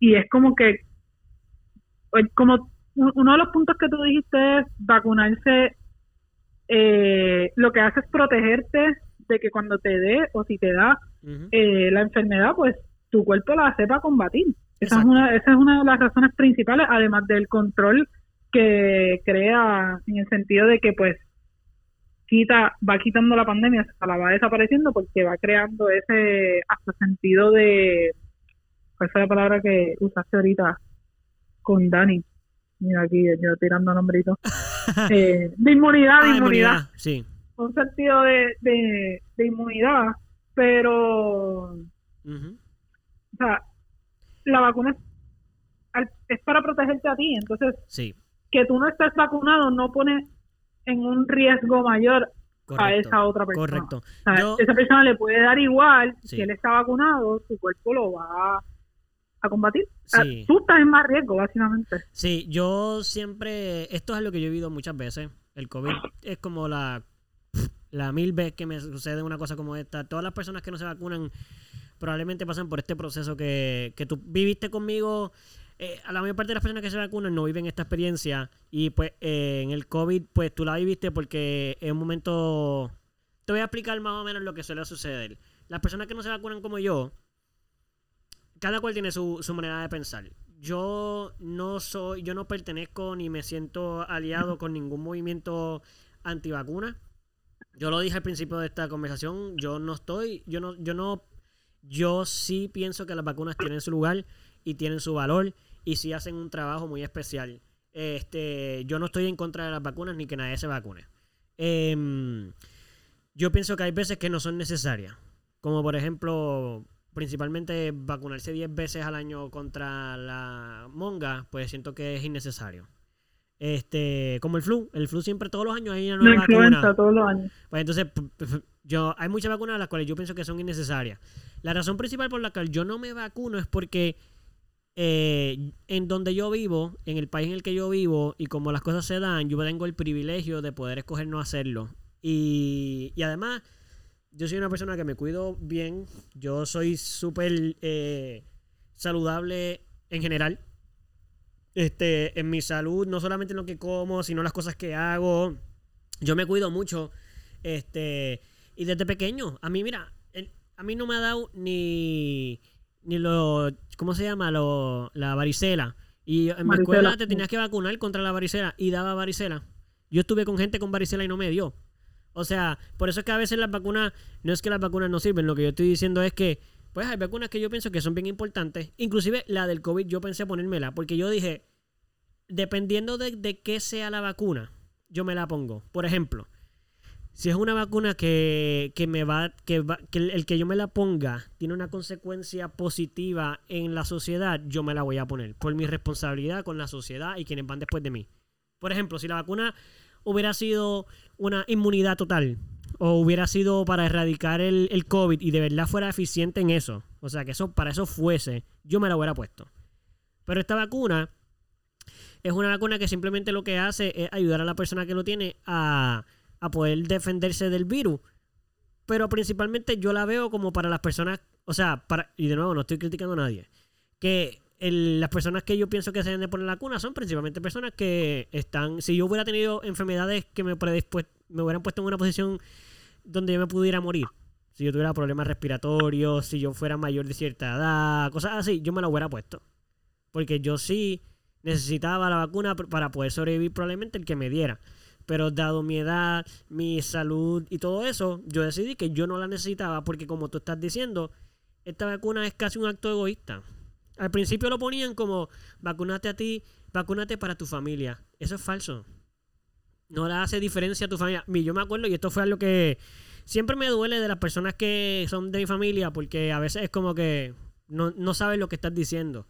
[SPEAKER 2] y es como que, eh, como uno de los puntos que tú dijiste es vacunarse, eh, lo que hace es protegerte de que cuando te dé o si te da eh, la enfermedad, pues tu cuerpo la sepa combatir. Esa es, una, esa es una de las razones principales, además del control que crea en el sentido de que pues quita, va quitando la pandemia, o sea, la va desapareciendo porque va creando ese hasta sentido de, ¿cuál fue la palabra que usaste ahorita con Dani? Mira aquí, yo tirando nombritos. Eh, de inmunidad, de
[SPEAKER 1] Ah,
[SPEAKER 2] inmunidad
[SPEAKER 1] Sí.
[SPEAKER 2] un sentido de, de, de inmunidad, pero, o sea, la vacuna es para protegerte a ti, entonces
[SPEAKER 1] Sí,
[SPEAKER 2] que tú no estés vacunado no pone en un riesgo mayor a esa otra persona.
[SPEAKER 1] Correcto.
[SPEAKER 2] O sea,
[SPEAKER 1] Yo-
[SPEAKER 2] esa persona le puede dar igual,
[SPEAKER 1] Sí.
[SPEAKER 2] si él está vacunado, su cuerpo lo va a combatir. Ah,
[SPEAKER 1] Sí.
[SPEAKER 2] Tú estás en más riesgo, básicamente.
[SPEAKER 1] Sí, yo siempre, esto es lo que yo he vivido muchas veces. El COVID es como la, la mil veces que me sucede una cosa como esta. Todas las personas que no se vacunan probablemente pasan por este proceso que, que tú viviste conmigo. Eh, a la mayor parte de las personas que se vacunan no viven esta experiencia y pues eh, en el COVID pues tú la viviste porque en un momento... Te voy a explicar más o menos lo que suele suceder. Las personas que no se vacunan como yo, cada cual tiene su, su manera de pensar. Yo no soy, yo no pertenezco ni me siento aliado con ningún movimiento antivacuna. Yo lo dije al principio de esta conversación, yo no estoy, yo no, yo no, yo sí pienso que las vacunas tienen su lugar y tienen su valor y sí hacen un trabajo muy especial. Este, yo no estoy en contra de las vacunas ni que nadie se vacune. Em, yo pienso que hay veces que no son necesarias. Como por ejemplo, principalmente vacunarse 10 veces al año contra la monga, pues siento que es innecesario. Este, como el flu, el flu siempre todos los años hay una nueva vacuna.
[SPEAKER 2] todos los años.
[SPEAKER 1] Pues entonces, yo, hay muchas vacunas a las cuales yo pienso que son innecesarias. La razón principal por la cual yo no me vacuno es porque eh, en donde yo vivo, en el país en el que yo vivo, y como las cosas se dan, yo tengo el privilegio de poder escoger no hacerlo. Y, y además, yo soy una persona que me cuido bien. Yo soy súper eh, saludable en general. Este, en mi salud, no solamente en lo que como, sino las cosas que hago. Yo me cuido mucho. Este. Y desde pequeño, a mí, mira, a mí no me ha dado ni. Ni lo. ¿Cómo se llama? Lo, la varicela. Y en mi escuela te tenías que vacunar contra la varicela y daba varicela. Yo estuve con gente con varicela y no me dio. O sea, por eso es que a veces las vacunas, no es que las vacunas no sirven, lo que yo estoy diciendo es que, pues hay vacunas que yo pienso que son bien importantes. Inclusive la del COVID yo pensé ponérmela, porque yo dije, dependiendo de, de qué sea la vacuna, yo me la pongo. Por ejemplo, si es una vacuna que, que me va, que va, que el, que yo me la ponga tiene una consecuencia positiva en la sociedad, yo me la voy a poner por mi responsabilidad con la sociedad y quienes van después de mí. Por ejemplo, si la vacuna hubiera sido una inmunidad total o hubiera sido para erradicar el, el, COVID y de verdad fuera eficiente en eso, o sea, que eso para eso fuese, yo me la hubiera puesto. Pero esta vacuna es una vacuna que simplemente lo que hace es ayudar a la persona que lo tiene a, a poder defenderse del virus. Pero principalmente yo la veo como para las personas, o sea, para, y de nuevo no estoy criticando a nadie, que las personas que yo pienso que se deben de poner la cuna son principalmente personas que están. Si yo hubiera tenido enfermedades que me, me hubieran puesto en una posición donde yo me pudiera morir, si yo tuviera problemas respiratorios, si yo fuera mayor de cierta edad, cosas así, yo me la hubiera puesto. Porque yo sí necesitaba la vacuna para poder sobrevivir probablemente el que me diera. Pero dado mi edad, mi salud y todo eso, yo decidí que yo no la necesitaba porque como tú estás diciendo, esta vacuna es casi un acto egoísta. Al principio lo ponían como vacunate a ti, vacúnate para tu familia. Eso es falso. No le hace diferencia a tu familia. Yo me acuerdo, y esto fue algo que siempre me duele de las personas que son de mi familia, porque a veces es como que no, no sabes lo que estás diciendo.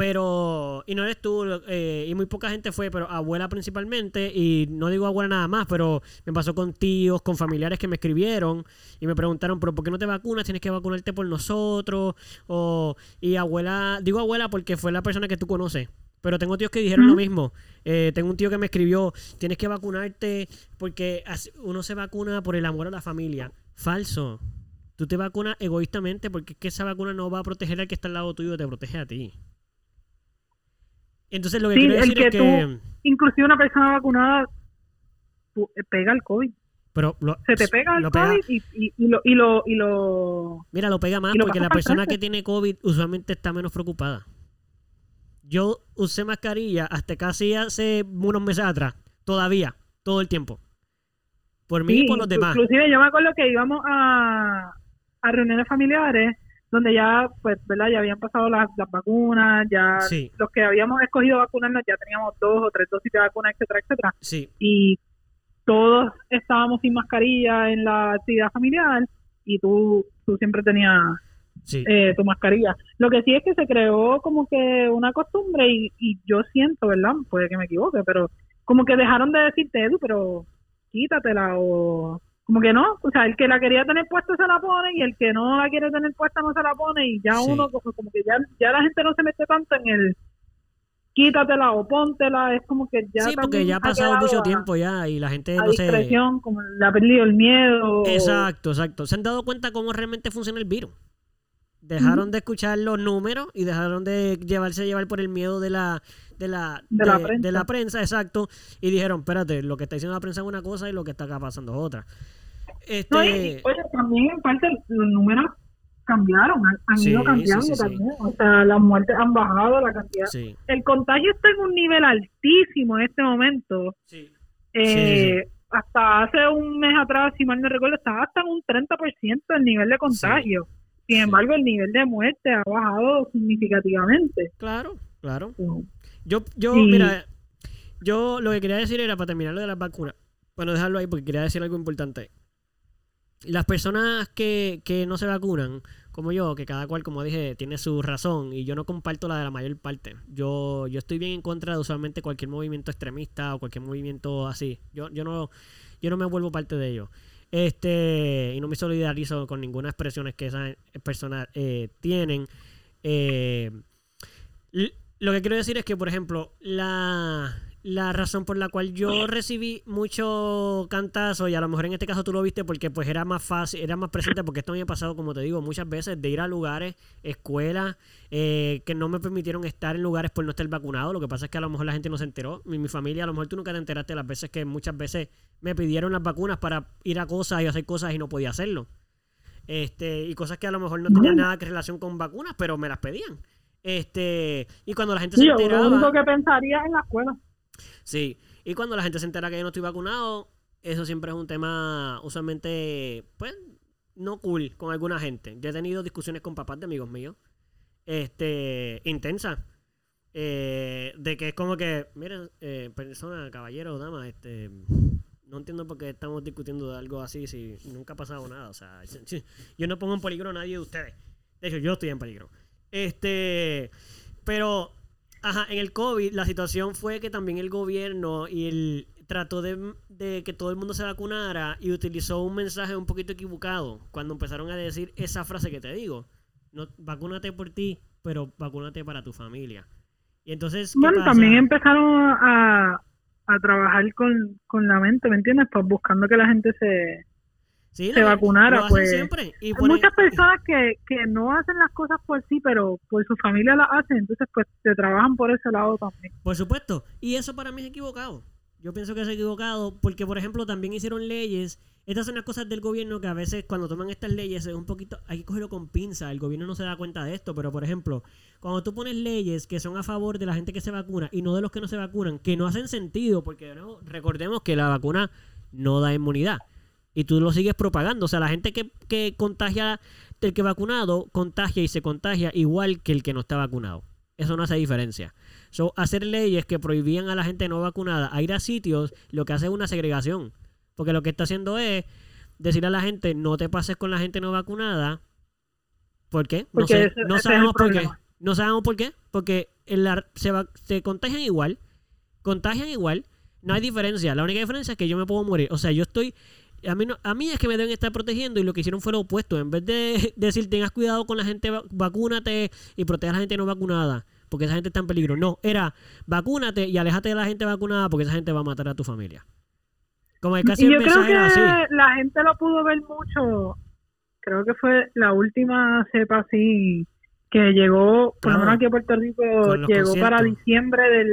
[SPEAKER 1] Pero, y no eres tú, eh, y muy poca gente fue, pero abuela principalmente, y no digo abuela nada más, pero me pasó con tíos, con familiares que me escribieron y me preguntaron, pero ¿por qué no te vacunas? Tienes que vacunarte por nosotros. O, y abuela, digo abuela porque fue la persona que tú conoces. Pero tengo tíos que dijeron lo mismo. Eh, tengo un tío que me escribió, tienes que vacunarte porque uno se vacuna por el amor a la familia. Falso. Tú te vacunas egoístamente porque es que esa vacuna no va a proteger al que está al lado tuyo, te protege a ti. Entonces lo que quiero decir es que...
[SPEAKER 2] inclusive una persona vacunada eh, pega el COVID.
[SPEAKER 1] Pero
[SPEAKER 2] se te pega el COVID y, y, lo, y, lo, y lo...
[SPEAKER 1] Mira, lo pega más porque la persona que tiene COVID usualmente está menos preocupada. Yo usé mascarilla hasta casi hace unos meses atrás. Todavía. Todo el tiempo. Por mí y por los demás.
[SPEAKER 2] Inclusive yo me acuerdo que íbamos a, a reuniones familiares donde ya, pues, ¿verdad? Ya habían pasado las, las vacunas, ya los que habíamos escogido vacunarnos ya teníamos dos o tres dosis de vacunas, etcétera, etcétera.
[SPEAKER 1] Sí.
[SPEAKER 2] Y todos estábamos sin mascarilla en la actividad familiar y tú, tú siempre tenías eh, tu mascarilla. Lo que sí es que se creó como que una costumbre y, y yo siento, ¿verdad? Puede que me equivoque, pero como que dejaron de decirte, Edu, pero quítatela o como que no, o sea, el que la quería tener puesta se la pone y el que no la quiere tener puesta no se la pone y ya uno como, que ya, ya la gente no se mete tanto en el quítatela o póntela, es como que ya
[SPEAKER 1] Sí, porque ya ha pasado mucho tiempo ya y la gente
[SPEAKER 2] no discreción, se como le ha perdido el miedo.
[SPEAKER 1] Exacto, exacto. Se han dado cuenta cómo realmente funciona el virus. Dejaron de escuchar los números y dejaron de llevarse a llevar por el miedo de la de la,
[SPEAKER 2] de, la, prensa.
[SPEAKER 1] de la prensa, exacto, y dijeron, espérate, lo que está diciendo la prensa es una cosa y lo que está acá pasando es otra. Este...
[SPEAKER 2] oye, también en parte los números cambiaron, han, ido cambiando también. O sea, las muertes han bajado, la cantidad. El contagio está en un nivel altísimo en este momento. Eh, hasta hace un mes atrás, si mal no recuerdo, estaba hasta en un 30% el nivel de contagio. Sin embargo, el nivel de muerte ha bajado significativamente.
[SPEAKER 1] Claro, claro. Yo, yo, mira, yo lo que quería decir era para terminar lo de las vacunas. Bueno, dejarlo ahí porque quería decir algo importante las personas que, que no se vacunan, como yo, que cada cual, como dije, tiene su razón y yo no comparto la de la mayor parte. Yo, yo estoy bien en contra de usualmente cualquier movimiento extremista o cualquier movimiento así. Yo, yo no, yo no me vuelvo parte de ello. Este, y no me solidarizo con ninguna expresión que esas personas eh, tienen. Eh, lo que quiero decir es que, por ejemplo, la, la razón por la cual yo recibí mucho cantazo, y a lo mejor en este caso tú lo viste porque pues era más fácil, era más presente, porque esto me ha pasado, como te digo, muchas veces de ir a lugares, escuelas, eh, que no me permitieron estar en lugares por no estar vacunado. Lo que pasa es que a lo mejor la gente no se enteró. Mi, mi familia, a lo mejor tú nunca te enteraste las veces que muchas veces me pidieron las vacunas para ir a cosas y hacer cosas y no podía hacerlo. Este, y cosas que a lo mejor no tenían nada que relación con vacunas, pero me las pedían. Este, y cuando la gente
[SPEAKER 2] Sí,
[SPEAKER 1] se
[SPEAKER 2] yo lo
[SPEAKER 1] enteraba.
[SPEAKER 2] único que pensaría en la escuela.
[SPEAKER 1] Sí, y cuando la gente se entera que yo no estoy vacunado, eso siempre es un tema usualmente, pues, no cool con alguna gente. Yo he tenido discusiones con papás de amigos míos, este, intensas, eh, de que es como que, miren, eh, persona, caballero, este, no entiendo por qué estamos discutiendo de algo así si nunca ha pasado nada. O sea, yo no pongo en peligro a nadie de ustedes. De hecho, yo estoy en peligro. Este, pero, ajá, en el COVID la situación fue que también el gobierno y el trató de, de que todo el mundo se vacunara y utilizó un mensaje un poquito equivocado cuando empezaron a decir esa frase que te digo. No, vacúnate por ti, pero vacúnate para tu familia. Y entonces, ¿qué
[SPEAKER 2] Bueno,
[SPEAKER 1] pasa?
[SPEAKER 2] también empezaron a, a trabajar con, con la mente, ¿me entiendes? Pues buscando que la gente se...
[SPEAKER 1] Sí,
[SPEAKER 2] se vacunara, pues,
[SPEAKER 1] siempre. Y
[SPEAKER 2] Hay muchas personas que, que no hacen las cosas por sí, pero por su familia las hacen, entonces pues se trabajan por ese lado también.
[SPEAKER 1] Por supuesto. Y eso para mí es equivocado. Yo pienso que es equivocado porque, por ejemplo, también hicieron leyes. Estas son las cosas del gobierno que a veces cuando toman estas leyes es un poquito... Hay que cogerlo con pinza. El gobierno no se da cuenta de esto. Pero, por ejemplo, cuando tú pones leyes que son a favor de la gente que se vacuna y no de los que no se vacunan, que no hacen sentido porque, de nuevo, recordemos que la vacuna no da inmunidad. Y tú lo sigues propagando. O sea, la gente que, que contagia del que vacunado, contagia y se contagia igual que el que no está vacunado. Eso no hace diferencia. So, hacer leyes que prohibían a la gente no vacunada a ir a sitios, lo que hace es una segregación. Porque lo que está haciendo es decirle a la gente, no te pases con la gente no vacunada. ¿Por qué? No, sé,
[SPEAKER 2] ese-
[SPEAKER 1] no
[SPEAKER 2] ese
[SPEAKER 1] sabemos
[SPEAKER 2] el
[SPEAKER 1] por qué. No sabemos por qué. Porque en la- se, va- se contagian igual. Contagian igual. No hay diferencia. La única diferencia es que yo me puedo morir. O sea, yo estoy... A mí, no- a mí es que me deben estar protegiendo y lo que hicieron fue lo opuesto. En vez de decir tengas cuidado con la gente, va- vacúnate y protege a la gente no vacunada, porque esa gente está en peligro. No, era vacúnate y aléjate de la gente vacunada porque esa gente va a matar a tu familia. Como que casi
[SPEAKER 2] y
[SPEAKER 1] el
[SPEAKER 2] yo creo
[SPEAKER 1] mensaje
[SPEAKER 2] que
[SPEAKER 1] era así.
[SPEAKER 2] la gente lo pudo ver mucho, creo que fue la última cepa así que llegó, por lo menos aquí a Puerto Rico, llegó para diciembre del,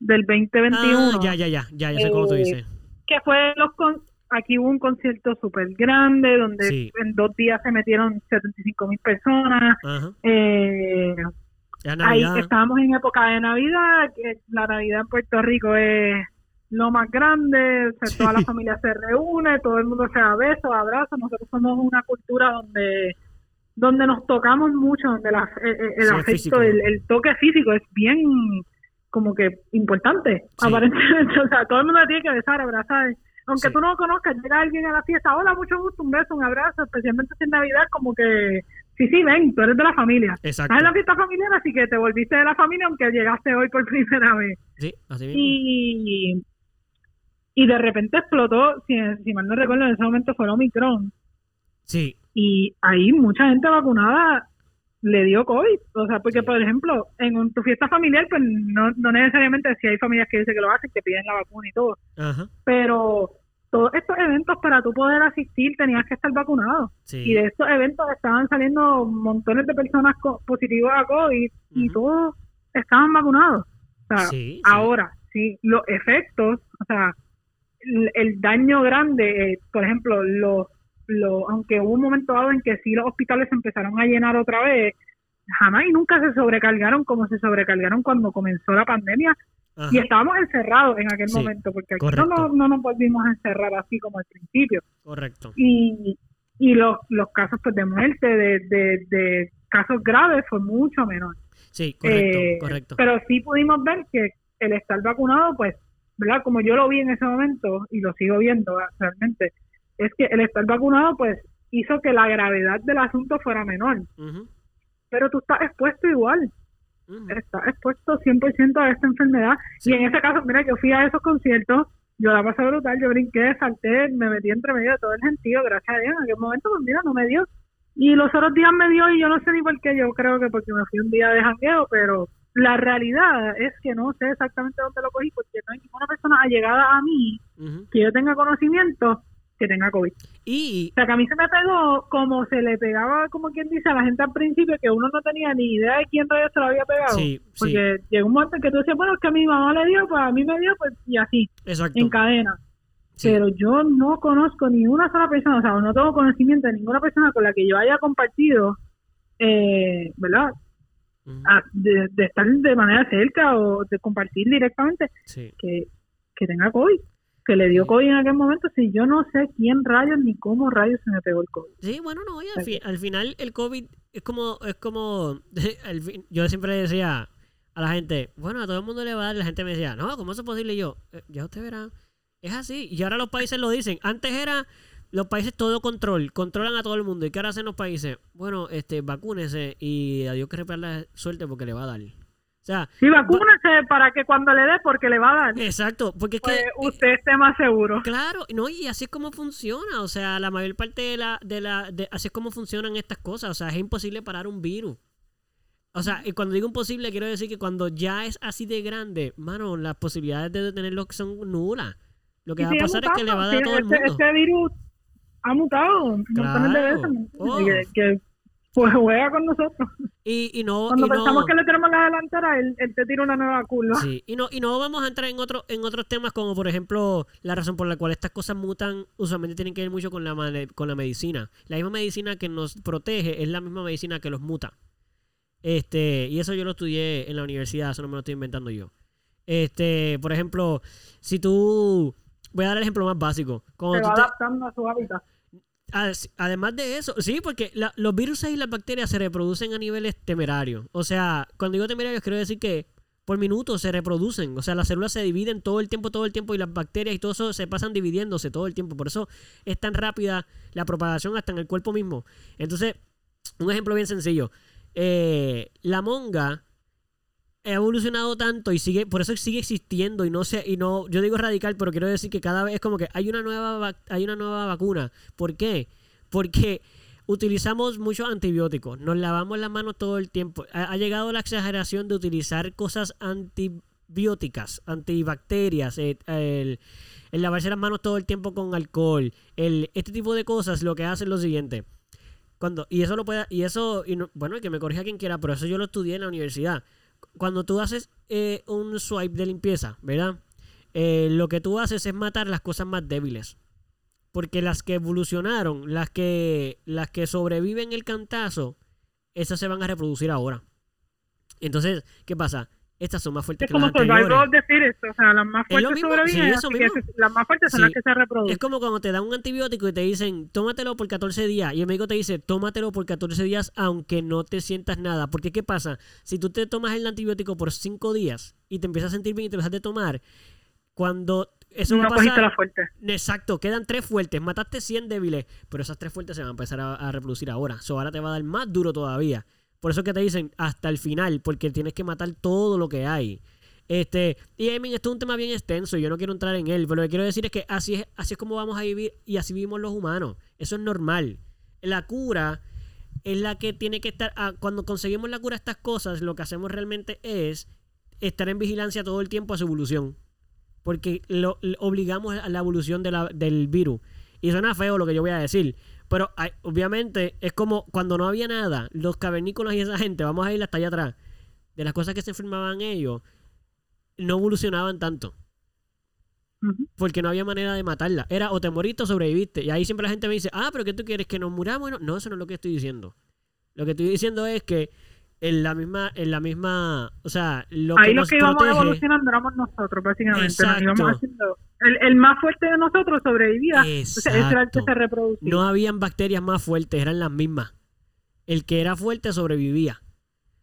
[SPEAKER 2] del 2021.
[SPEAKER 1] Ah, ya, ya, ya, ya, ya sé cómo tú
[SPEAKER 2] Eh,
[SPEAKER 1] dices.
[SPEAKER 2] que fue los con aquí hubo un concierto súper grande donde
[SPEAKER 1] Sí.
[SPEAKER 2] en dos días se metieron 75 mil personas eh, ahí estábamos en época de Navidad que la Navidad en Puerto Rico es lo más grande o sea, toda la familia se reúne todo el mundo se da besos abrazos nosotros somos una cultura donde donde nos tocamos mucho donde la- el, el- el
[SPEAKER 1] Sí, es
[SPEAKER 2] afecto el, el toque físico es bien como que importante aparentemente o sea todo el mundo tiene que besar abrazar aunque
[SPEAKER 1] Sí.
[SPEAKER 2] tú no lo conozcas llega alguien a la fiesta hola mucho gusto un beso un abrazo especialmente si es Navidad como que sí sí ven tú eres de la familia
[SPEAKER 1] Exacto.
[SPEAKER 2] Estás en la fiesta familiar, así que te volviste de la familia aunque llegaste hoy por primera vez.
[SPEAKER 1] Sí, así mismo.
[SPEAKER 2] Y, y de repente explotó, si, si mal no recuerdo, en ese momento fue el Omicron.
[SPEAKER 1] Sí,
[SPEAKER 2] Y ahí mucha gente vacunada le dio COVID. O sea, porque, por ejemplo, en un- tu fiesta familiar, pues no, no necesariamente, si hay familias que dicen que lo hacen, que piden la vacuna y todo.
[SPEAKER 1] ajá.
[SPEAKER 2] Pero todos estos eventos, para tú poder asistir, tenías que estar vacunado.
[SPEAKER 1] Sí.
[SPEAKER 2] Y de estos eventos estaban saliendo montones de personas co- positivas a COVID y todos estaban vacunados. O sea,
[SPEAKER 1] Sí, sí.
[SPEAKER 2] ahora, sí, los efectos, o sea, el, el daño grande, eh, por ejemplo, los, los, aunque hubo un momento dado en que sí los hospitales empezaron a llenar otra vez, jamás y nunca se sobrecargaron como se sobrecargaron cuando comenzó la pandemia
[SPEAKER 1] Ajá.
[SPEAKER 2] y estábamos encerrados en aquel
[SPEAKER 1] Sí,
[SPEAKER 2] momento, porque aquí no, nos- no nos volvimos a encerrar así como al principio
[SPEAKER 1] Correcto.
[SPEAKER 2] y, y los, los casos pues de muerte, de, de, de casos graves fue mucho menor.
[SPEAKER 1] Sí, correcto,
[SPEAKER 2] Eh,
[SPEAKER 1] correcto.
[SPEAKER 2] Pero sí pudimos ver que el estar vacunado, pues, ¿verdad? Como yo lo vi en ese momento y lo sigo viendo ah, realmente, es que el estar vacunado, pues, hizo que la gravedad del asunto fuera menor. Pero tú estás expuesto igual, estás expuesto 100% a esta enfermedad.
[SPEAKER 1] Sí.
[SPEAKER 2] Y en ese caso, mira, yo fui a esos conciertos, yo la pasé brutal, yo brinqué, salté, me metí entre medio de todo el gentío, gracias a Dios. En aquel momento, pues mira, no me dio. Y los otros días me dio y yo no sé ni por qué, yo creo que porque me fui un día de jangueo, pero la realidad es que no sé exactamente dónde lo cogí porque no hay ninguna persona allegada a mí que yo tenga conocimiento que tenga COVID.
[SPEAKER 1] Y...
[SPEAKER 2] O sea, que a mí se me pegó como se le pegaba, como quien dice, a la gente al principio, que uno no tenía ni idea de quién rayos se lo había pegado.
[SPEAKER 1] Sí,
[SPEAKER 2] porque llegó un momento en que tú decías, bueno, es que a mi mamá le dio, pues a mí me dio, pues y así,
[SPEAKER 1] Exacto.
[SPEAKER 2] en cadena. Pero yo no conozco ni una sola persona, o sea, no tengo conocimiento de ninguna persona con la que yo haya compartido, eh, ¿verdad? de, de, estar de manera cerca o de compartir directamente que, que tenga COVID que le dio COVID en aquel momento, si yo no sé quién rayos ni cómo rayos se me pegó el COVID.
[SPEAKER 1] Sí, bueno, no, al, final el COVID es como, es como, yo siempre decía a la gente, bueno, a todo el mundo le va a dar, la gente me decía, no, ¿cómo es posible? Y yo, eh, ya usted verá, es así, y ahora los países lo dicen, antes era los países todo control, controlan a todo el mundo, ¿y qué ahora hacen los países? Bueno, este, vacúnese y adiós que la suerte porque le va a dar. O sea,
[SPEAKER 2] sí, vacúnese para que cuando le dé, porque le va a dar.
[SPEAKER 1] Exacto, porque es
[SPEAKER 2] pues
[SPEAKER 1] que
[SPEAKER 2] usted esté más seguro.
[SPEAKER 1] Claro, no, y así es como funciona. O sea, la mayor parte de la, de la, de, así es como funcionan estas cosas. O sea, es imposible parar un virus. O sea, y cuando digo imposible, quiero decir que cuando ya es así de grande, mano, las posibilidades de detenerlo son nulas. Lo que va a pasar es que le va a dar a todo el
[SPEAKER 2] este,
[SPEAKER 1] mundo.
[SPEAKER 2] Este virus ha mutado claro. de veces. Oh. que pues juega con nosotros.
[SPEAKER 1] Y, y no,
[SPEAKER 2] Cuando
[SPEAKER 1] y
[SPEAKER 2] pensamos que le tenemos la delantera, él, te tira una nueva curva.
[SPEAKER 1] Sí, y no, y no vamos a entrar en, otro, en otros temas como, por ejemplo, la razón por la cual estas cosas mutan usualmente tienen que ver mucho con la, con la medicina. La misma medicina que nos protege es la misma medicina que los muta. Este, y eso yo lo estudié en la universidad, eso no me lo estoy inventando yo. Este, por ejemplo, si tú... Voy a dar el ejemplo más básico.
[SPEAKER 2] se va adaptando a su hábitat.
[SPEAKER 1] Además de eso, sí, porque los virus y las bacterias se reproducen a niveles temerarios. O sea, cuando digo temerarios, quiero decir que por minuto se reproducen. O sea, las células se dividen todo el tiempo, todo el tiempo, y las bacterias y todo eso se pasan dividiéndose todo el tiempo. Por eso es tan rápida la propagación hasta en el cuerpo mismo. Entonces, un ejemplo bien sencillo. Eh, la monga ha evolucionado tanto y sigue, por eso sigue existiendo y no sé, y no, yo digo radical, pero quiero decir que cada vez es como que hay una nueva, hay una nueva vacuna. ¿Por qué? Porque utilizamos muchos antibióticos, nos lavamos las manos todo el tiempo. Ha, llegado la exageración de utilizar cosas antibióticas, antibacterias, eh, el, lavarse las manos todo el tiempo con alcohol, el, este tipo de cosas lo que hacen es lo siguiente. Cuando, y eso lo puede, y eso, y bueno, que me corrija quien quiera, pero eso yo lo estudié en la universidad cuando tú haces eh, un swipe de limpieza, ¿verdad? Eh, lo que tú haces es matar las cosas más débiles. Porque las que evolucionaron, las que, las que sobreviven el cantazo, esas se van a reproducir ahora. Entonces, ¿qué pasa? Estas son más fuertes
[SPEAKER 2] es que como las anteriores. decir esto, o sea, las más fuertes sobreviven, las más fuertes son las que se reproducen.
[SPEAKER 1] Es como cuando te dan un antibiótico y te dicen, tómatelo por 14 días, y el médico te dice, tómatelo por 14 días aunque no te sientas nada, porque ¿qué pasa? Si tú te tomas el antibiótico por 5 días y te empiezas a sentir bien y te dejas de tomar, cuando eso
[SPEAKER 2] no
[SPEAKER 1] va a pasar,
[SPEAKER 2] la fuerte.
[SPEAKER 1] Exacto, quedan tres fuertes, mataste 100 débiles, pero esas tres fuertes se van a empezar a, a reproducir ahora, eso ahora te va a dar más duro todavía. Por eso que te dicen hasta el final, porque tienes que matar todo lo que hay. Este, y I esto es un tema bien extenso, yo no quiero entrar en él, pero lo que quiero decir es que así es, así es como vamos a vivir y así vivimos los humanos. Eso es normal. La cura es la que tiene que estar, ah, cuando conseguimos la cura a estas cosas, lo que hacemos realmente es estar en vigilancia todo el tiempo a su evolución. Porque lo, obligamos a la evolución del virus. Y suena feo lo que yo voy a decir, pero obviamente es como cuando no había nada, los cavernícolas y esa gente, vamos a ir hasta allá atrás, de las cosas que se enfermaban ellos, no evolucionaban tanto. Porque no había manera de matarla. Era o te moriste o sobreviviste. Y ahí siempre la gente me dice, ah, pero ¿qué tú quieres? ¿Que nos muramos? No, eso no es lo que estoy diciendo. Lo que estoy diciendo es que en la misma, en la misma, o sea, lo
[SPEAKER 2] Ahí
[SPEAKER 1] que
[SPEAKER 2] lo que íbamos evolucionando éramos nosotros, básicamente. el, el, más fuerte de nosotros sobrevivía. Ese era el que se reproducía.
[SPEAKER 1] No habían bacterias más fuertes, eran las mismas. El que era fuerte sobrevivía.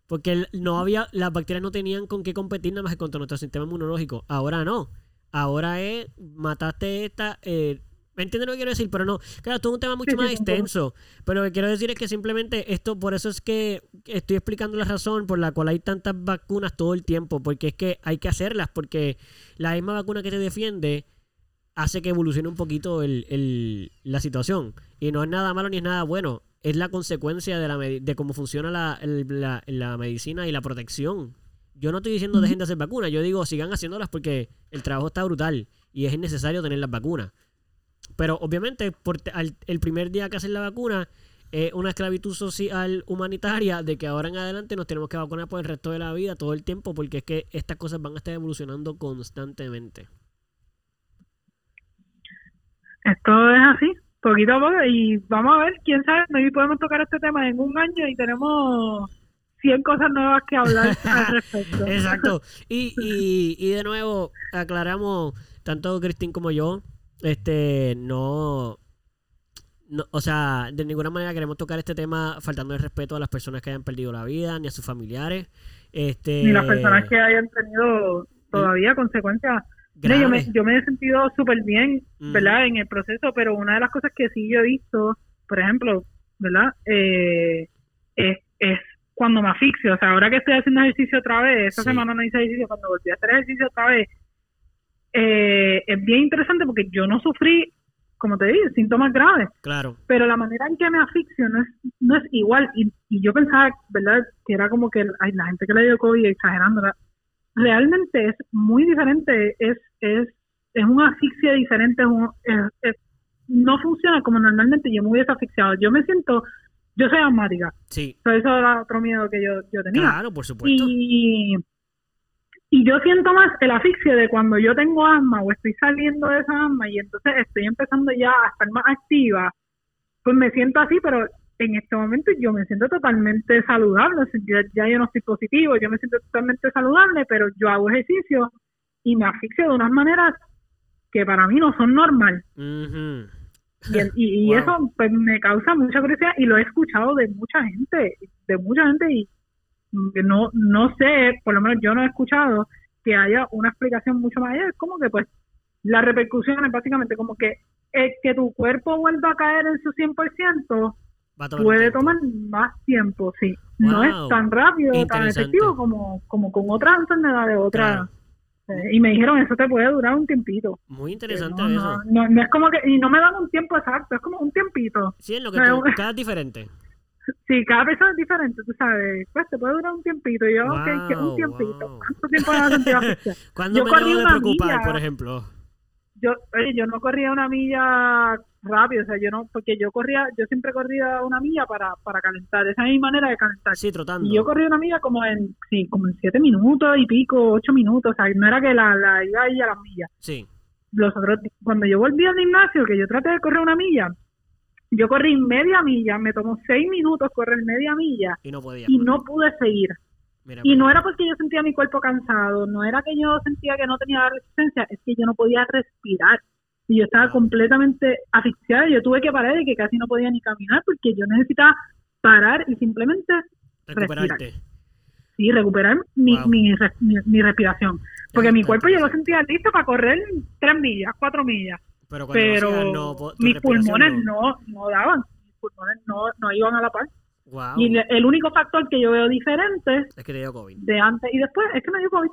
[SPEAKER 1] Porque no había, las bacterias no tenían con qué competir nada más que contra nuestro sistema inmunológico. Ahora no. Ahora es, mataste esta, eh, ¿Me entiendes lo que quiero decir? Pero no, claro, esto es un tema mucho más extenso. Pero lo que quiero decir es que simplemente esto, por eso es que estoy explicando la razón por la cual hay tantas vacunas todo el tiempo. Porque es que hay que hacerlas, porque la misma vacuna que te defiende hace que evolucione un poquito el, la situación. Y no es nada malo ni es nada bueno. Es la consecuencia de, la, de cómo funciona la, la, la medicina y la protección Yo no estoy diciendo dejen de hacer vacunas, yo digo sigan haciéndolas porque el trabajo está brutal y es necesario tener las vacunas. Pero obviamente, por el primer día que hacen la vacuna, es una esclavitud social humanitaria de que ahora en adelante nos tenemos que vacunar por el resto de la vida, todo el tiempo, porque es que estas cosas van a estar evolucionando constantemente.
[SPEAKER 2] Esto es así, poquito a poco, y vamos a ver, quién sabe, maybe podemos tocar este tema en un año y tenemos 100 cosas nuevas que hablar al respecto.
[SPEAKER 1] Exacto. Y, y, y de nuevo, aclaramos, tanto Cristín como yo, este, no, no, o sea, de ninguna manera queremos tocar este tema faltando el respeto a las personas que hayan perdido la vida, ni a sus familiares. Este,
[SPEAKER 2] ni las personas que hayan tenido todavía consecuencias. yo, me, yo me he sentido súper bien, ¿verdad? En el proceso, pero una de las cosas que sí yo he visto, por ejemplo, ¿verdad? Eh, es, es cuando me asfixio. O sea, ahora que estoy haciendo ejercicio otra vez, esta semana no hice ejercicio, cuando volví a hacer ejercicio otra vez, eh, es bien interesante porque yo no sufrí, como te digo, síntomas graves.
[SPEAKER 1] Claro.
[SPEAKER 2] Pero la manera en que me asfixio no es, no es igual. Y, y yo pensaba, ¿verdad?, que era como que ay, la gente que le dio COVID exagerando. Realmente es muy diferente. Es, es, es una asfixia diferente. no funciona como normalmente yo me hubiese asfixiado. Yo me siento yo soy asmática.
[SPEAKER 1] Sí.
[SPEAKER 2] eso era otro miedo que yo, yo tenía.
[SPEAKER 1] Claro, por supuesto.
[SPEAKER 2] Y, y yo siento más el asfixio de cuando yo tengo asma o estoy saliendo de esa asma y entonces estoy empezando ya a estar más activa, pues me siento así, pero en este momento yo me siento totalmente saludable, ya, yo no estoy positivo, yo me siento totalmente saludable, pero yo hago ejercicio y me asfixio de unas maneras que para mí no son normal. Y, y, eso pues me causa mucha curiosidad y lo he escuchado de mucha gente, de mucha gente y no no sé, por lo menos yo no he escuchado que haya una explicación mucho más allá, es como que pues la repercusión es básicamente como que es que tu cuerpo vuelva a caer en su 100% puede tomar más tiempo, sí. No es tan rápido, tan efectivo como, como con otras enfermedades, otras... y me dijeron, eso te puede durar un tiempito.
[SPEAKER 1] Muy interesante
[SPEAKER 2] eso. No, no, es como que, y no me dan un tiempo exacto, es como un tiempito.
[SPEAKER 1] Sí, es lo que tú, cada diferente.
[SPEAKER 2] Sí, cada persona es diferente, tú sabes. Pues te puede durar un tiempito. Yo, que un tiempito. ¿Cuánto tiempo a sentir
[SPEAKER 1] ¿Cuándo yo me corrí una preocupar, milla, por ejemplo?
[SPEAKER 2] Yo, oye, yo no corría una milla rápido, o sea, yo no, porque yo corría, yo siempre corría una milla para, para calentar, esa es mi manera de calentar.
[SPEAKER 1] Sí, trotando.
[SPEAKER 2] Y yo corría una milla como en, sí, como en siete minutos y pico, ocho minutos, o sea, no era que la, la iba ahí a las millas.
[SPEAKER 1] Sí.
[SPEAKER 2] Los otros, cuando yo volví al gimnasio, que yo traté de correr una milla, yo corrí media milla, me tomó seis minutos correr media milla
[SPEAKER 1] y no, podía,
[SPEAKER 2] y no pude seguir. y no era porque yo sentía mi cuerpo cansado, no era que yo sentía que no tenía resistencia, es que yo no podía respirar. Y yo estaba completamente asfixiada, yo tuve que parar y que casi no podía ni caminar porque yo necesitaba parar y simplemente respirar. Sí, recuperar mi, mi, mi, respiración. Porque mi cuerpo yo lo sentía listo para correr tres millas, cuatro millas
[SPEAKER 1] pero,
[SPEAKER 2] mis pulmones no. no. daban, mis pulmones no, no iban a la par. Y el único factor que yo veo diferente
[SPEAKER 1] es que te dio COVID.
[SPEAKER 2] De antes y después es que me dio COVID.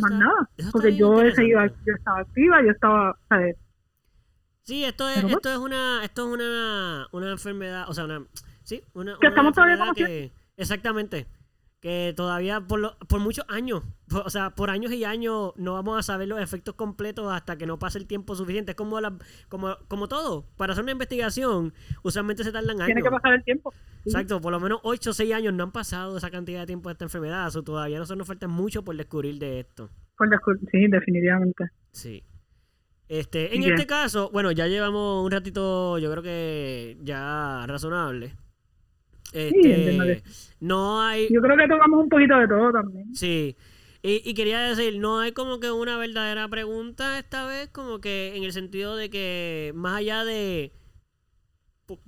[SPEAKER 2] Más nada. Porque yo seguido, yo estaba activa, yo estaba, ¿sabes?
[SPEAKER 1] Sí, esto es, esto es una, esto es una, una enfermedad, o sea, una, sí, una,
[SPEAKER 2] que estamos
[SPEAKER 1] todavía que, exactamente, que todavía por, por muchos años, o sea, por años y años no vamos a saber los efectos completos hasta que no pase el tiempo suficiente. Es como, la, como, como todo, para hacer una investigación usualmente se tardan años.
[SPEAKER 2] Tiene que pasar el tiempo.
[SPEAKER 1] Exacto, por lo menos 8 o 6 años no han pasado esa cantidad de tiempo de esta enfermedad, o todavía nosotros nos falta mucho por descubrir de esto.
[SPEAKER 2] Por descubrir, sí, definitivamente.
[SPEAKER 1] Sí. Este, en este caso, bueno, ya llevamos un ratito, yo creo que ya razonable. Este, no hay.
[SPEAKER 2] Yo creo que tocamos un poquito de todo también.
[SPEAKER 1] Sí. Y, quería decir, no hay como que una verdadera pregunta esta vez, como que en el sentido de que más allá de,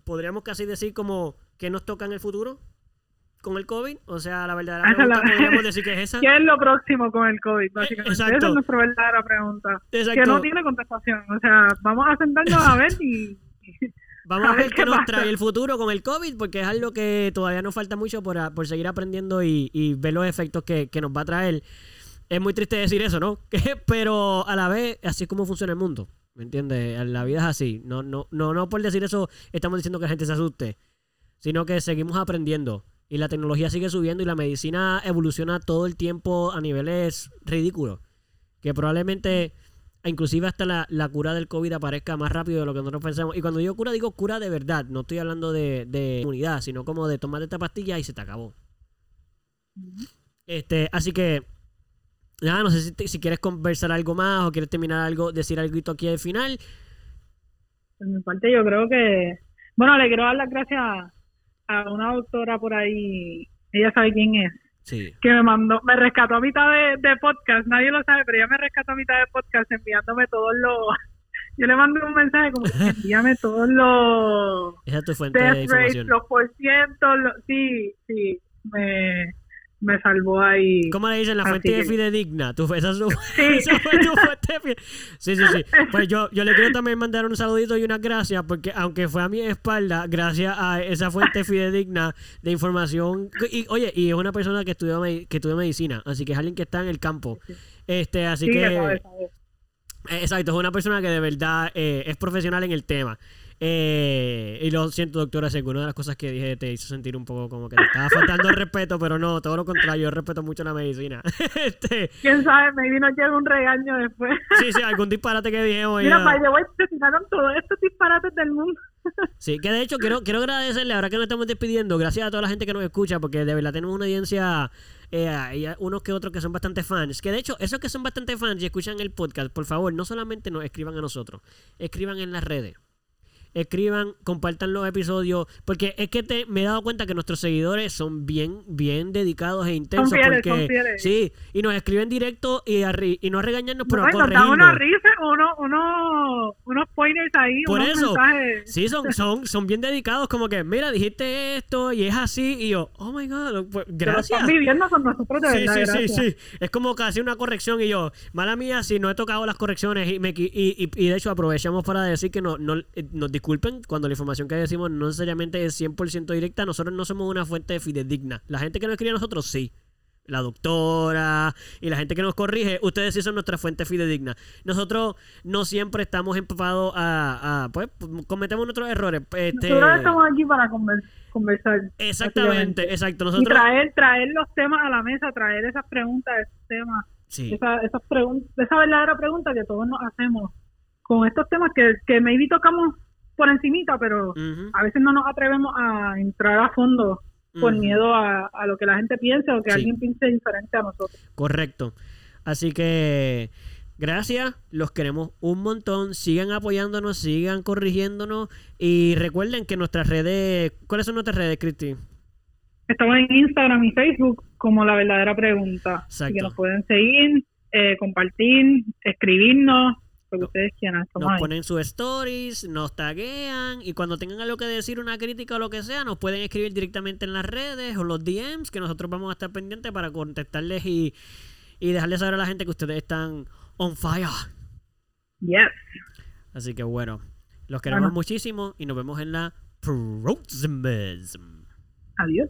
[SPEAKER 1] podríamos casi decir como que nos toca en el futuro con el COVID, o sea, la verdadera pregunta podríamos decir que es esa.
[SPEAKER 2] ¿Qué es lo próximo con el COVID? Básicamente, esa es nuestra verdadera pregunta. Que no tiene contestación, o sea, vamos a sentarnos a ver y
[SPEAKER 1] Vamos a, ver, qué, nos trae el futuro con el COVID, porque es algo que todavía nos falta mucho por, por seguir aprendiendo y, ver los efectos que, nos va a traer. Es muy triste decir eso, ¿no? Pero a la vez, así es como funciona el mundo. ¿Me entiendes? La vida es así. No, no, no, no por decir eso estamos diciendo que la gente se asuste, sino que seguimos aprendiendo. Y la tecnología sigue subiendo y la medicina evoluciona todo el tiempo a niveles ridículos. Que probablemente, inclusive hasta la, la cura del COVID aparezca más rápido de lo que nosotros pensamos. Y cuando digo cura, digo cura de verdad. No estoy hablando de, de inmunidad, sino como de tomar esta pastilla y se te acabó. Este, así que, nada, no sé si, si quieres conversar algo más o quieres terminar algo, decir algo aquí al final.
[SPEAKER 2] Por mi parte, yo creo que. Bueno, le quiero dar las gracias a una doctora por ahí. Ella sabe quién es.
[SPEAKER 1] Sí.
[SPEAKER 2] Que me mandó, me rescató a mitad de, de podcast. Nadie lo sabe, pero ella me rescató a mitad de podcast enviándome todos los. Yo le mandé un mensaje como: envíame todos los.
[SPEAKER 1] Esa es tu fuente de
[SPEAKER 2] los por ciento. los- sí, sí. Me, me salvó ahí.
[SPEAKER 1] ¿Cómo le dicen? La fuente
[SPEAKER 2] que-
[SPEAKER 1] fidedigna. Tu, esa, es tu-
[SPEAKER 2] Sí.
[SPEAKER 1] esa fue tu fuente fide- Sí, sí, sí. Pues yo, yo le quiero también mandar un saludito y unas gracias, porque aunque fue a mi espalda, gracias a esa fuente fidedigna de información. Y, oye, y es una persona que estudió, que estudió medicina, así que es alguien que está en el campo. Este, así
[SPEAKER 2] Sí,
[SPEAKER 1] que.
[SPEAKER 2] sabe, sabe.
[SPEAKER 1] Exacto, es una persona que de verdad eh, es profesional en el tema. Eh, y lo siento, doctora, si alguna de las cosas que dije te hizo sentir un poco como que te estaba faltando el respeto, pero no, todo lo contrario, yo respeto mucho la medicina. este,
[SPEAKER 2] Quién sabe, me vino llega un regaño después.
[SPEAKER 1] sí, sí, algún disparate que dije hoy.
[SPEAKER 2] Mira, para se tiraron todos estos disparates del mundo.
[SPEAKER 1] Sí, que de hecho quiero, quiero agradecerle, ahora que nos estamos despidiendo, gracias a toda la gente que nos escucha, porque de verdad tenemos una audiencia, eh, hay unos que otros que son bastante fans. Que de hecho, esos que son bastante fans y escuchan el podcast, por favor, no solamente nos escriban a nosotros, escriban en las redes. Escriban, compartan los episodios, porque es que te, me he dado cuenta que nuestros seguidores son bien, bien dedicados e intensos.
[SPEAKER 2] fieles,
[SPEAKER 1] porque,
[SPEAKER 2] son fieles.
[SPEAKER 1] Sí, y nos escriben directo y, a y no a regañarnos, pero a
[SPEAKER 2] nos dan
[SPEAKER 1] corregirnos.
[SPEAKER 2] unos risas, unos, unos, unos pointers ahí,
[SPEAKER 1] Por
[SPEAKER 2] unos
[SPEAKER 1] eso,
[SPEAKER 2] mensajes.
[SPEAKER 1] sí, son, son, son bien dedicados, como que, mira, dijiste esto y es así, y yo, oh my god, pues, gracias.
[SPEAKER 2] están viviendo con nosotros de
[SPEAKER 1] Sí,
[SPEAKER 2] verdad,
[SPEAKER 1] sí,
[SPEAKER 2] gracias.
[SPEAKER 1] sí, sí. Es como casi una corrección y yo, mala mía, si no he tocado las correcciones y, me, y, y, y de hecho aprovechamos para decir que no, no, eh, nos disculpen cuando la información que decimos no necesariamente es 100% directa, nosotros no somos una fuente fidedigna. La gente que nos escribe a nosotros sí. La doctora y la gente que nos corrige, ustedes sí son nuestra fuente fidedigna. Nosotros no siempre estamos empapados a, a, pues, cometemos nuestros errores. Este,
[SPEAKER 2] Nosotros estamos aquí para conver- conversar.
[SPEAKER 1] exactamente, exacto.
[SPEAKER 2] Y
[SPEAKER 1] Nosotros,
[SPEAKER 2] traer, traer los temas a la mesa, traer esas preguntas, esos temas,
[SPEAKER 1] sí.
[SPEAKER 2] esa, esas pregun- esa verdadera pregunta que todos nos hacemos con estos temas que, que maybe tocamos por encimita, pero a veces no nos atrevemos a entrar a fondo por miedo a, a lo que la gente piense o que
[SPEAKER 1] Sí.
[SPEAKER 2] alguien piense diferente a nosotros.
[SPEAKER 1] Correcto. Así que gracias, los queremos un montón. Sigan apoyándonos, sigan corrigiéndonos y recuerden que nuestras redes, ¿cuáles son nuestras redes, Cristi?
[SPEAKER 2] Estamos en Instagram y Facebook como La Verdadera Pregunta. Así que
[SPEAKER 1] Exacto.
[SPEAKER 2] nos pueden seguir, eh, compartir, escribirnos, lo que
[SPEAKER 1] No.
[SPEAKER 2] ustedes quieran.
[SPEAKER 1] Nos
[SPEAKER 2] ahí.
[SPEAKER 1] ponen sus stories, nos taguean y cuando tengan algo que decir, una crítica o lo que sea, nos pueden escribir directamente en las redes o los DMs que nosotros vamos a estar pendientes para contestarles y, y dejarles saber a la gente que ustedes están on fire.
[SPEAKER 2] Yes.
[SPEAKER 1] Así que bueno, los queremos
[SPEAKER 2] Bueno.
[SPEAKER 1] muchísimo y nos vemos en la próxima.
[SPEAKER 2] Adiós.